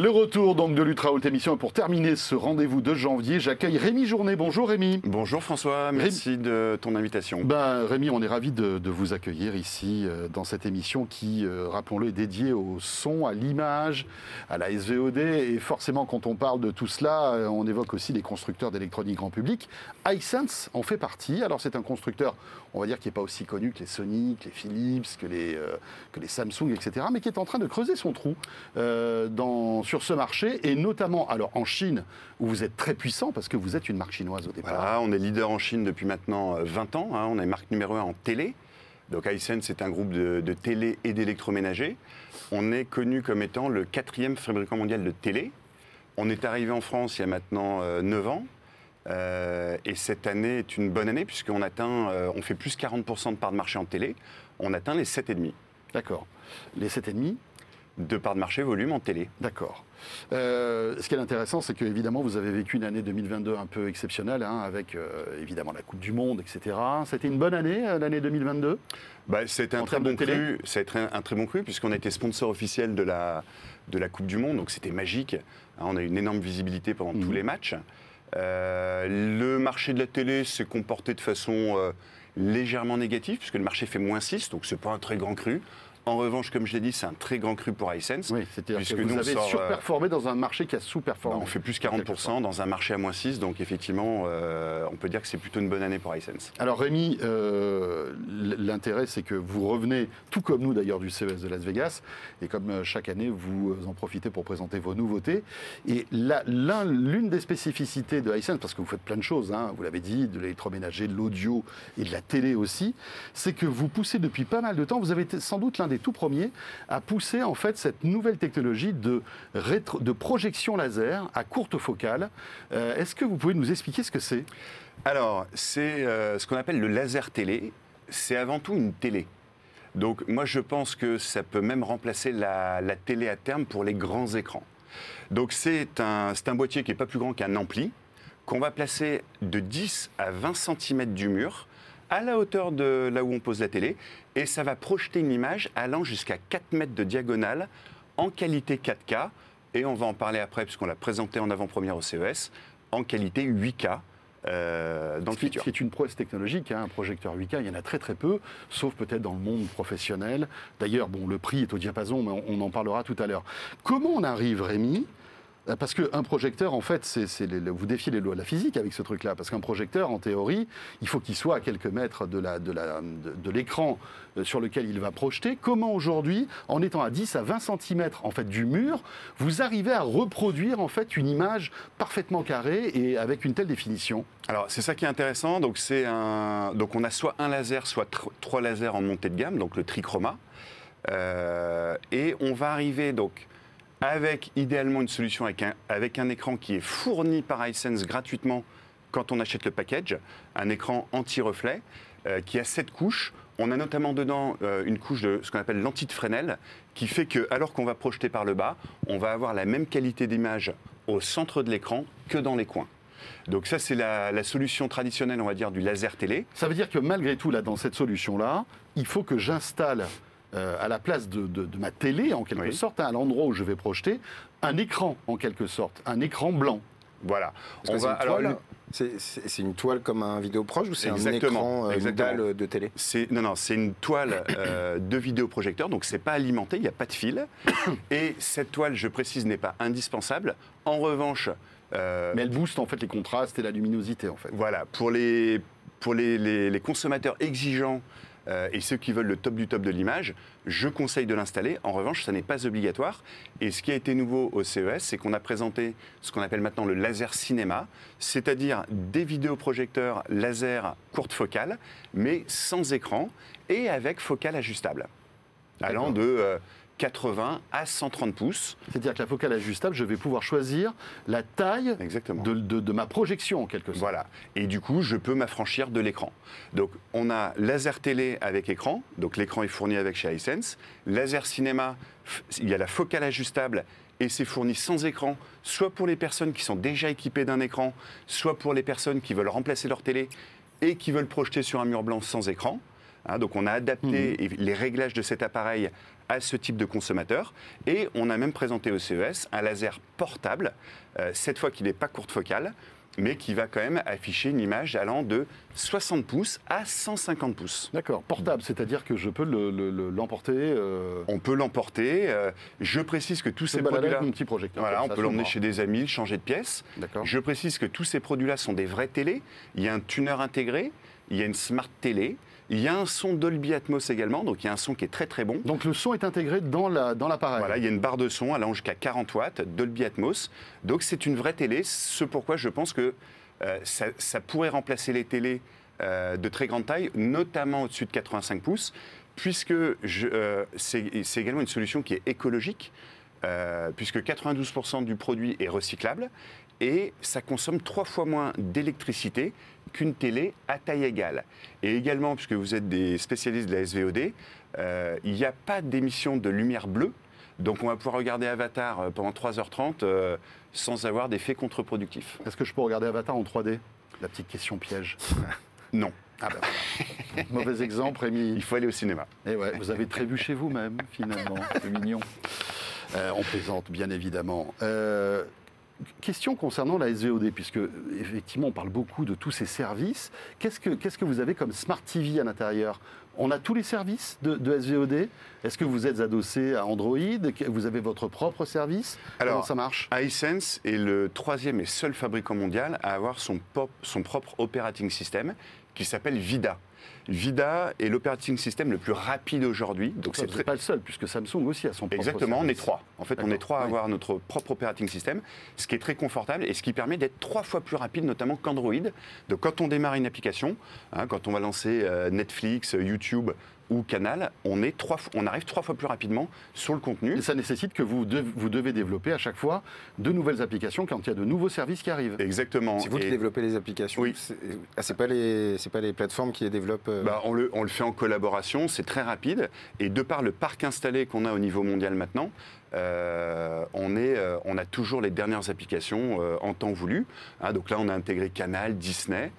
Le retour donc de l'Ultra Haute Émission. Et pour terminer ce rendez-vous de janvier, j'accueille Rémi Journet. Bonjour Rémi. Bonjour François, merci de ton invitation. Ben, Rémi, on est ravi de, de vous accueillir ici euh, dans cette émission qui, euh, rappelons-le, est dédiée au son, à l'image, à la SVOD. Et forcément, quand on parle de tout cela, euh, on évoque aussi les constructeurs d'électronique grand public. iSense en fait partie. Alors, c'est un constructeur, on va dire, qui n'est pas aussi connu que les Sony, que les Philips, que les, euh, Samsung, etc., mais qui est en train de creuser son trou euh, sur ce marché, et notamment alors en Chine, où vous êtes très puissant, parce que vous êtes une marque chinoise au départ. On est leader en Chine depuis maintenant euh, 20 ans. hein. on est marque numéro 1 en télé. Donc Hisense, c'est un groupe de, télé et d'électroménager. On est connu comme étant le quatrième fabricant mondial de télé. On est arrivé en France il y a maintenant euh, 9 ans. Euh, et cette année est une bonne année puisqu'on atteint, euh, on fait plus 40% de part de marché en télé. On atteint les 7,5 D'accord. Les 7,5 de part de marché volume en télé. D'accord. Euh, ce qui est intéressant, c'est que évidemment, vous avez vécu une année 2022 un peu exceptionnelle, hein, avec euh, évidemment la Coupe du Monde, etc. C'était une bonne année, l'année 2022 Bah, C'était En un très bon cru. Un, un très bon cru puisqu'on a été sponsor officiel de la, de la Coupe du Monde, donc c'était magique. Hein, on a eu une énorme visibilité pendant Mhm. tous les matchs. Euh, le marché de la télé s'est comporté de façon euh, légèrement négative puisque le marché fait moins 6, donc c'est pas un très grand cru. En revanche, comme je l'ai dit, c'est un très grand cru pour Hisense. Oui, c'est-à-dire Puisque que vous nous, avez sort, euh, surperformé dans un marché qui a Bah, sous-performé. on fait plus en quelque 40% dans un marché à moins 6, donc effectivement, euh, on peut dire que c'est plutôt une bonne année pour Hisense. Alors Rémi, euh, l'intérêt c'est que vous revenez, tout comme nous d'ailleurs, du CES de Las Vegas, et comme chaque année, vous en profitez pour présenter vos nouveautés. Et l'une des spécificités de Hisense, parce que vous faites plein de choses, hein, vous l'avez dit, de l'électroménager, de l'audio et de la télé aussi, c'est que vous poussez depuis pas mal de temps, vous avez sans doute l'un des tout premiers à pousser en fait cette nouvelle technologie de, projection laser à courte focale. Euh, Est-ce que vous pouvez nous expliquer ce que c'est? Alors, c'est euh, ce qu'on appelle le laser télé. C'est avant tout une télé. Donc, moi, je pense que ça peut même remplacer la, télé à terme pour les grands écrans. Donc, c'est un, un boîtier qui n'est pas plus grand qu'un ampli, qu'on va placer de 10 à 20 cm du mur, à la hauteur de là où on pose la télé, et ça va projeter une image allant jusqu'à 4 mètres de diagonale en qualité 4K, et on va en parler après, puisqu'on l'a présenté en avant-première au CES, en qualité 8K euh, dans le futur. Ce qui est une prouesse technologique, hein, un projecteur 8K, il y en a très très peu, sauf peut-être dans le monde professionnel. D'ailleurs, bon, le prix est au diapason, mais on, on en parlera tout à l'heure. Comment on arrive, Rémi parce qu'un projecteur, en fait, vous défiez les lois de la physique avec ce truc-là. Parce qu'un projecteur, en théorie, il faut qu'il soit à quelques mètres de, l'écran euh, sur lequel il va projeter. Comment aujourd'hui, en étant à 10 à 20 cm en fait, du mur, vous arrivez à reproduire en fait, une image parfaitement carrée et avec une telle définition? Alors, c'est ça qui est intéressant. Donc, c'est un... donc, on a soit un laser, soit tr- trois lasers en montée de gamme, donc le trichroma. Euh, et on va arriver donc avec idéalement une solution avec un, avec un écran qui est fourni par Hisense gratuitement quand on achète le package, un écran anti-reflet euh, qui a sept couches. On a notamment dedans euh, une couche de ce qu'on appelle lentille de Fresnel, qui fait que alors qu'on va projeter par le bas, on va avoir la même qualité d'image au centre de l'écran que dans les coins. Donc ça, c'est la, la solution traditionnelle, on va dire, du laser télé. Ça veut dire que malgré tout, là, dans cette solution-là, il faut que j'installe euh, à la place de, de- de ma télé, en quelque Oui. sorte, à l'endroit où je vais projeter, un écran, en quelque sorte, un écran blanc. Voilà. C'est une alors, toile, le- c'est- c'est c'est une toile comme un vidéoproche ou c'est un écran, euh, une exactement. dalle de télé C'est non non, c'est une toile euh, de vidéoprojecteur, donc c'est pas alimenté, il n'y a pas de fil. Et cette toile, je précise, n'est pas indispensable. En revanche, euh, Mais elle booste en fait les contrastes et la luminosité, en fait. voilà, pour les pour les, les- les consommateurs exigeants euh, et ceux qui veulent le top du top de l'image, je conseille de l'installer. En revanche, ça n'est pas obligatoire. Et ce qui a été nouveau au CES, c'est qu'on a présenté ce qu'on appelle maintenant le laser cinéma, c'est-à-dire des vidéoprojecteurs laser courte focale, mais sans écran et avec focale ajustable, allant de euh, 80 à 130 pouces. C'est-à-dire que la focale ajustable, je vais pouvoir choisir la taille Exactement. de, de- de ma projection, en quelque sorte. Voilà. Et du coup, je peux m'affranchir de l'écran. Donc, on a laser télé avec écran. Donc, l'écran est fourni avec chez Hisense. Laser cinéma, il y a la focale ajustable et c'est fourni sans écran, soit pour les personnes qui sont déjà équipées d'un écran, soit pour les personnes qui veulent remplacer leur télé et qui veulent projeter sur un mur blanc sans écran. Hein, donc, on a adapté les réglages de cet appareil à ce type de consommateur. Et on a même présenté au CES un laser portable, euh, cette fois qui n'est pas courte focale, mais qui va quand même afficher une image allant de 60 pouces à 150 pouces. D'accord, portable, c'est-à-dire que je peux le- le- le- l'emporter. euh, On peut l'emporter. euh, je précise que tous ces produits-là, petit projecteur. voilà, on peut l'emmener chez des amis, changer de pièce. D'accord. Je précise que tous ces produits-là sont des vraies télés. Il y a un tuner intégré, il y a une smart télé, il y a un son Dolby Atmos également, donc il y a un son qui est très très bon. Donc le son est intégré dans la- dans l'appareil. Voilà, il y a une barre de son allant jusqu'à 40 watts, Dolby Atmos. Donc c'est une vraie télé, ce pourquoi je pense que euh, ça, ça pourrait remplacer les télés euh, de très grande taille, notamment au-dessus de 85 pouces, puisque euh, c'est également une solution qui est écologique, puisque 92% du produit est recyclable et ça consomme trois fois moins d'électricité qu'une télé à taille égale. Et également, puisque vous êtes des spécialistes de la SVOD, euh, il n'y a pas d'émission de lumière bleue, donc on va pouvoir regarder Avatar euh, pendant 3h30 euh, sans avoir d'effet contre-productif. Est-ce que je peux regarder Avatar en 3D La petite question piège. Non, Ah ben. Mauvais exemple, Rémi. il faut aller au cinéma. Et ouais, vous avez chez vous-même, finalement. C'est mignon. Euh, on plaisante, bien évidemment. Euh, question concernant la SVOD, puisque effectivement on parle beaucoup de tous ces services. Qu'est-ce que, qu'est-ce que vous avez comme Smart TV à l'intérieur? On a tous les services de, de SVOD. Est-ce que vous êtes adossé à Android? Vous avez votre propre service? Comment Alors, ça marche? iSense est le troisième et seul fabricant mondial à avoir son, pop- son propre operating system qui s'appelle Vida. Vida est l'operating system le plus rapide aujourd'hui. Donc c'est très, pas le seul, puisque Samsung aussi a son propre Exactement, on est trois. En fait, on est trois à oui. avoir notre propre operating system, ce qui est très confortable et ce qui permet d'être trois fois plus rapide, notamment qu'Android. Donc, quand on démarre une application, hein, quand on va lancer euh, Netflix, euh, YouTube ou Canal, on, est trois, on arrive trois fois plus rapidement sur le contenu. Et ça nécessite que vous, vous devez développer à chaque fois de nouvelles applications quand il y a de nouveaux services qui arrivent. Exactement. C'est vous qui développez les applications Oui. C'est ah, pas, les- c'est pas les plateformes qui les développent euh, Bah, on, le, on le fait en collaboration, c'est très rapide. Et de par le parc installé qu'on a au niveau mondial maintenant, euh, on, est, euh, on a toujours les dernières applications euh, en temps voulu. Hein, donc là, on a intégré Canal, Disney.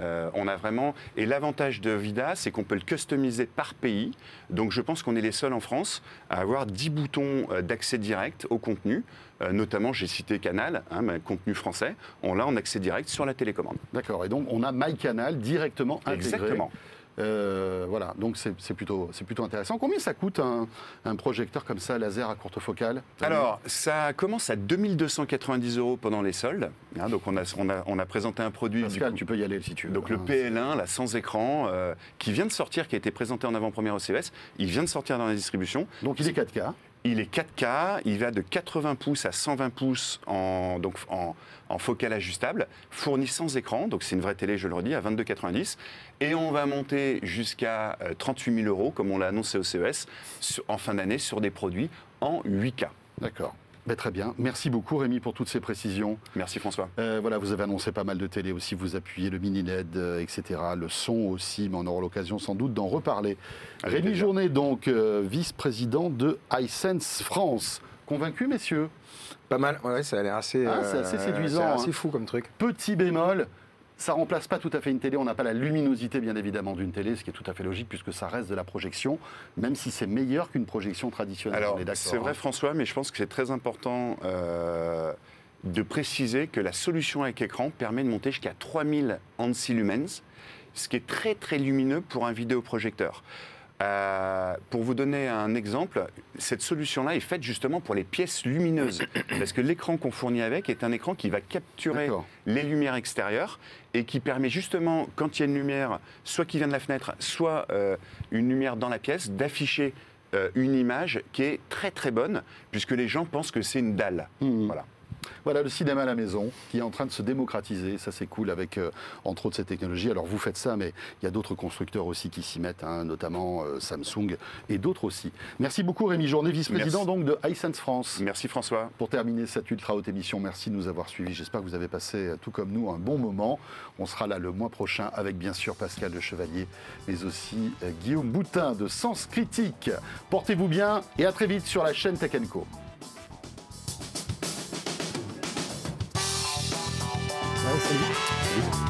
Euh, on a vraiment et l'avantage de Vida, c'est qu'on peut le customiser par pays. Donc je pense qu'on est les seuls en France à avoir 10 boutons euh, d'accès direct au contenu. Euh, notamment, j'ai cité Canal, hein, mais contenu français. On l'a en accès direct sur la télécommande. D'accord. Et donc, on a MyCanal directement intégré. Exactement. Euh, voilà, donc c'est plutôt, plutôt intéressant. Combien ça coûte un, un projecteur comme ça, laser à courte focale Alors, ça commence à 2290 euros pendant les soldes. Hein, donc, on a, on, a, on a présenté un produit. du Pascal, tu peux y aller si tu veux. donc, le Hein. PL1, là, sans écran, euh, qui vient de sortir, qui a été présenté en avant-première au CES. Il vient de sortir dans la distribution. Donc, il est 4K. Il est 4K, il va de 80 pouces à 120 pouces en, donc en, focal ajustable, fourni sans écran, donc c'est une vraie télé, je le redis, à 22,90. Et on va monter jusqu'à euh, 38 000 euros, comme on l'a annoncé au CES, en fin d'année, sur des produits en 8K. D'accord. Ben, très bien. Merci beaucoup, Rémi, pour toutes ces précisions. Merci François. Euh, voilà, vous avez annoncé pas mal de télé aussi, vous appuyez le mini LED, euh, etc. Le son aussi, mais on aura l'occasion sans doute d'en reparler. Avec Rémi plaisir. Journet, donc, euh, vice-président de iSense France. Convaincu, messieurs? Pas mal, ouais, ça a l'air assez, Ah, assez séduisant, c'est assez hein. fou comme truc. Petit bémol, ça remplace pas tout à fait une télé. On n'a pas la luminosité, bien évidemment, d'une télé, ce qui est tout à fait logique puisque ça reste de la projection, même si c'est meilleur qu'une projection traditionnelle. Alors, c'est vrai hein. François, mais je pense que c'est très important euh, de préciser que la solution avec écran permet de monter jusqu'à 3000 ANSI lumens, ce qui est très très lumineux pour un vidéoprojecteur. Euh, pour vous donner un exemple, cette solution-là est faite justement pour les pièces lumineuses, parce que l'écran qu'on fournit avec est un écran qui va capturer les lumières extérieures et qui permet justement, quand il y a une lumière, soit qui vient de la fenêtre, soit euh, une lumière dans la pièce, d'afficher euh, une image qui est très très bonne, puisque les gens pensent que c'est une dalle. Mhm. Voilà. Voilà le cinéma à la maison qui est en train de se démocratiser. Ça, c'est cool avec, euh, entre autres, cette technologie. Alors, vous faites ça, mais il y a d'autres constructeurs aussi qui s'y mettent, hein, notamment euh, Samsung et d'autres aussi. Merci beaucoup, Rémi Journet, vice-président donc de iSense France. Merci François. Pour terminer cette ultra haute émission, merci de nous avoir suivis. J'espère que vous avez passé, euh, tout comme nous, un bon moment. On sera là le mois prochain avec bien sûr Pascal Le Chevalier, mais aussi euh, Guillaume Boutin de Sens Critique. Portez-vous bien et à très vite sur la chaîne Tech Co. Ouais, salut.